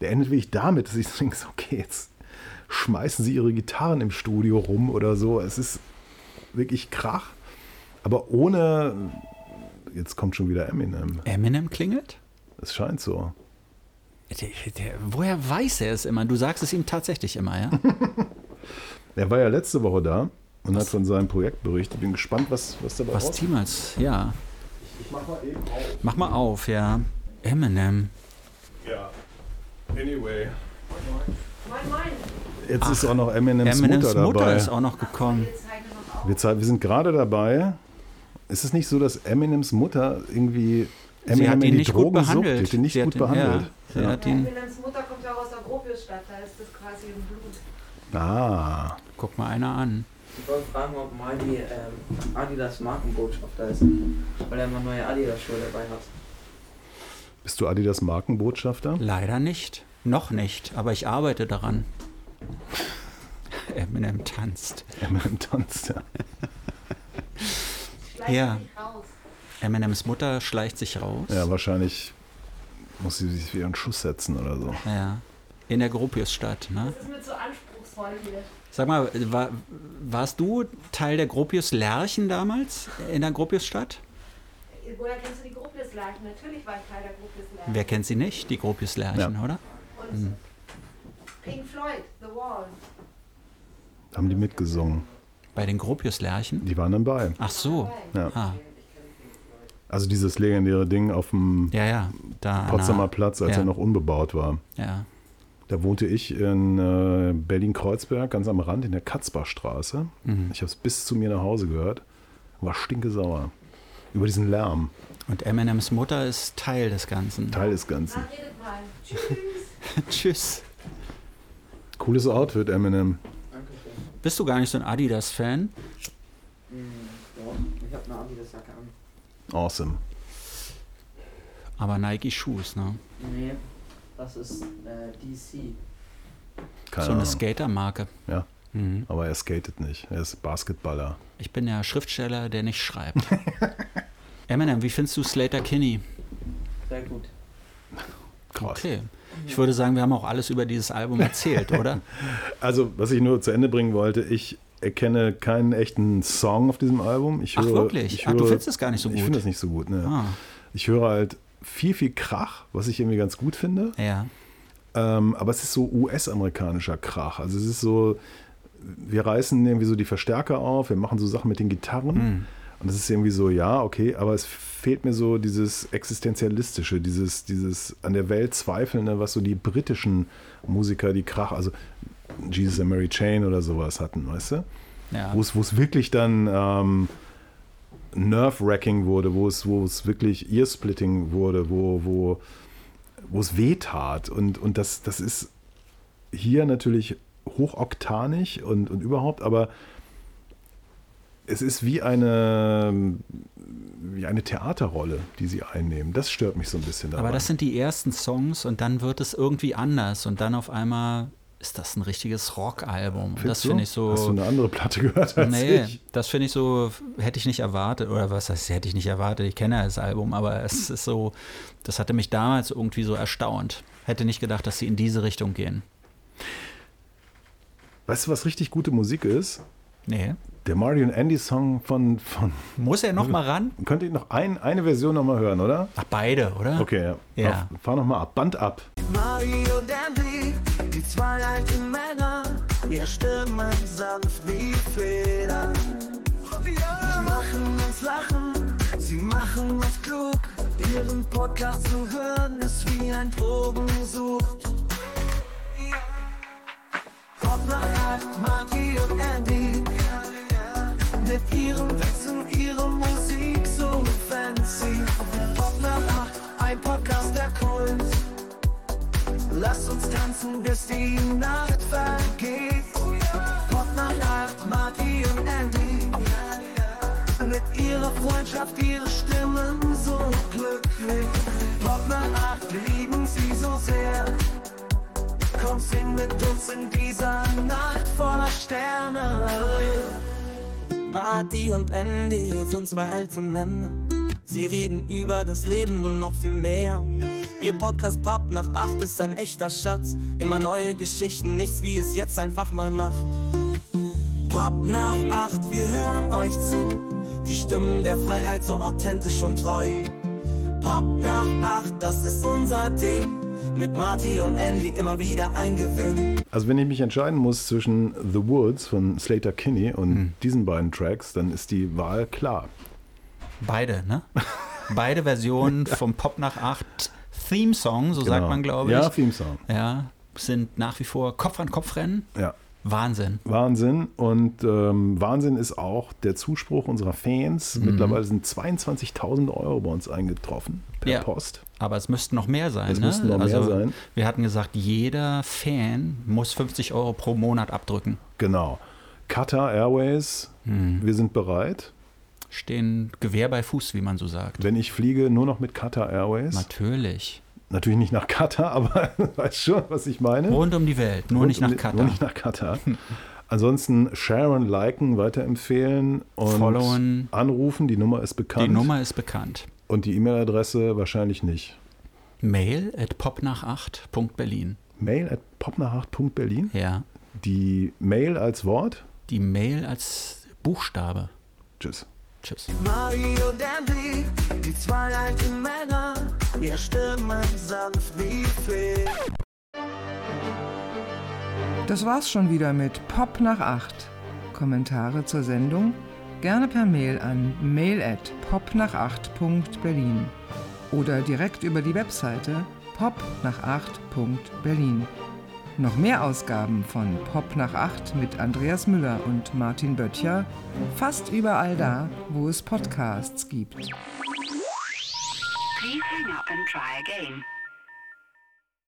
der endet wirklich damit, dass ich denke, so, okay, jetzt schmeißen sie ihre Gitarren im Studio rum oder so. Es ist wirklich Krach, aber ohne, jetzt kommt schon wieder Eminem. Eminem klingelt? Es scheint so. Der, der, woher weiß er es immer? Du sagst es ihm tatsächlich immer, ja? Er war ja letzte Woche da und hat von seinem Projekt berichtet. Bin gespannt, was, was dabei Was rauskommt. Tiemals, ja. Ich mach mal eben auf. Mach mal auf, ja. Eminem. Ja. Anyway. Moin, moin. Jetzt ist auch noch Eminems, Eminems Mutter Mutter, dabei. ist auch noch gekommen. Wir. Wir, sind gerade dabei. Ist es nicht so, dass Eminems Mutter irgendwie Sie Eminem hat in ihn die nicht gut Drogen sucht? Die behandelt. hat ihn nicht Sie gut hat ihn- behandelt. Ja, sie Ja. Willems Mutter kommt ja aus der Gropiusstadt, da ist das quasi im Blut. Ah, Guck mal einer an. Ich wollte fragen, ob Marty ähm, Adidas Markenbotschafter ist, weil er immer neue Adidas-Schuhe dabei hat. bist du Adidas Markenbotschafter? Leider nicht. Noch nicht, aber ich arbeite daran. Eminem tanzt. Eminem tanzt, ja. Schleicht Ja. sich raus. Eminems Mutter schleicht sich raus. Ja, wahrscheinlich muss sie sich wieder einen Schuss setzen oder so. Ja. In der Gropiusstadt, ne? Das ist mir zu anspruchsvoll hier. Sag mal, war, warst du Teil der Gropius Lerchen damals in der Gropiusstadt? Woher kennst du die Gruppeslärchen? Natürlich war ich Teil der Gruppeslärchen. Wer kennt sie nicht, die Gropius Lerchen, Ja. oder? Und Pink Floyd, The Wall. Haben die mitgesungen. Bei den Gropius Lerchen? Die waren dann bei. Ach so. Ja. Ah, Also dieses legendäre Ding auf dem ja, ja. Da Potsdamer Platz, als ja. er noch unbebaut war. Ja. Da wohnte ich in äh, Berlin-Kreuzberg, ganz am Rand, in der Katzbachstraße. Mhm. Ich habe es bis zu mir nach Hause gehört. War stinkesauer. Über diesen Lärm. Und Eminems Mutter ist Teil des Ganzen. Teil des Ganzen. Na, redet mal. Tschüss. Tschüss. Cooles Outfit, Eminem. Bist du gar nicht so ein Adidas-Fan? Doch, ich habe eine Adidas-Jacke an. Awesome. Aber Nike-Shoes, ne? Nee, das ist äh, DC. Keine so eine. Skatermarke. Ja. Mhm. Aber er skatet nicht. Er ist Basketballer. Ich bin ja Schriftsteller, der nicht schreibt. Eminem, wie findest du Slater Kinney? Sehr gut. Krass. Okay. Ich würde sagen, wir haben auch alles über dieses Album erzählt, oder? Also, was ich nur zu Ende bringen wollte, ich erkenne keinen echten Song auf diesem Album. Ich Ach, höre, wirklich? Ich Ach, höre, du findest es gar nicht so Ich gut? finde es nicht so gut. Ne. Ah, Ich höre halt viel, viel Krach, was ich irgendwie ganz gut finde. ja. Ähm, aber es ist so US-amerikanischer Krach. Also es ist so, wir reißen irgendwie so die Verstärker auf, wir machen so Sachen mit den Gitarren. Hm. Und das ist irgendwie so, ja, okay, aber es fehlt mir so dieses Existenzialistische, dieses, dieses an der Welt Zweifelnde, was so die britischen Musiker, die Krach, also Jesus and Mary Chain oder sowas hatten, weißt du? ja. Wo es, wirklich dann ähm, Nerve-Wracking wurde, wo es, wo es wirklich Ear-Splitting wurde, wo, wo, wo es weh tat. Und, und das, das ist hier natürlich hochoktanig und, und überhaupt, aber es ist wie eine, wie eine Theaterrolle, die sie einnehmen. Das stört mich so ein bisschen daran. Aber das sind die ersten Songs und dann wird es irgendwie anders und dann auf einmal ist das ein richtiges Rockalbum. Das finde ich so. Hast du eine andere Platte gehört als Nee, ich? das finde ich so, hätte ich nicht erwartet. Oder was heißt, hätte ich nicht erwartet? Ich kenne ja das Album, aber es ist so, das hatte mich damals irgendwie so erstaunt. Hätte nicht gedacht, dass sie in diese Richtung gehen. Weißt du, was richtig gute Musik ist? Nee. Der Mario und Andy Song von, von Muss er noch mal ran? Könnt ihr noch ein, eine Version noch mal hören, oder? Ach, beide, oder? Okay, ja. Ja. Auf, fahr noch mal ab. Band ab. Mario und Andy, die zwei alten Männer, ihr Stimmen sanft wie Federn. Sie machen uns lachen, sie machen uns klug. Ihren Podcast zu hören ist wie ein Drogensucht. Pop nach acht, Marty und Andy. Mit ihrem Wissen, ihre Musik so fancy. Pop nach acht, ein Podcast der Kunst. Lass uns tanzen, bis die Nacht vergeht. Pop nach acht, Marty und Andy. Mit ihrer Freundschaft, ihre Stimmen so glücklich. Pop nach acht, lieben sie so sehr. Komm, sing mit uns in dieser Nacht Marty und Andy sind zwei alte Männer. Sie reden über das Leben und noch viel mehr. Ihr Podcast Pop nach acht ist ein echter Schatz. Immer neue Geschichten, nichts wie es jetzt einfach mal macht. Pop nach acht, wir hören euch zu. Die Stimmen der Freiheit so authentisch und treu. Pop nach acht, das ist unser Ding. Mit Marty und Andy immer wieder eingewöhnt. Also wenn ich mich entscheiden muss zwischen The Woods von Slater Kinney und Hm. diesen beiden Tracks, dann ist die Wahl klar. Beide, ne? Beide Versionen vom Pop nach 8 Theme Song, so sagt Genau. man, glaube Ja, ich. Theme Song. Ja, sind nach wie vor Kopf an Kopf rennen. Ja. Wahnsinn. Wahnsinn. Und ähm, Wahnsinn ist auch der Zuspruch unserer Fans. Mhm. Mittlerweile sind 22.000 Euro bei uns eingetroffen per Ja. Post. Aber es müssten noch mehr sein. Es ne? müssten noch mehr also, sein. Wir hatten gesagt, jeder Fan muss 50 Euro pro Monat abdrücken. Genau. Qatar Airways, Hm. wir sind bereit. Stehen Gewehr bei Fuß, wie man so sagt. Wenn ich fliege, nur noch mit Qatar Airways. Natürlich. Natürlich nicht nach Katar, aber weißt schon, was ich meine. Rund um die Welt, nur Und nicht nach Nur Katar. nicht nach Katar. Ansonsten sharen, liken, weiterempfehlen und Followen. anrufen. Die Nummer ist bekannt. Die Nummer ist bekannt. Und die E-Mail-Adresse wahrscheinlich nicht. Mail at popnach8.berlin. Mail at popnach8.berlin. Ja. Die Mail als Wort. Die Mail als Buchstabe. Tschüss. Tschüss. Mario und Andy, die zwei alten Männer, ihr Stimmen sanft wie Fee. Das war's schon wieder mit Pop nach 8. Kommentare zur Sendung gerne per Mail an mail at popnach8.berlin oder direkt über die Webseite popnach8.berlin. Noch mehr Ausgaben von Pop nach 8 mit Andreas Müller und Martin Böttcher fast überall da, wo es Podcasts gibt. Please hang up and try again.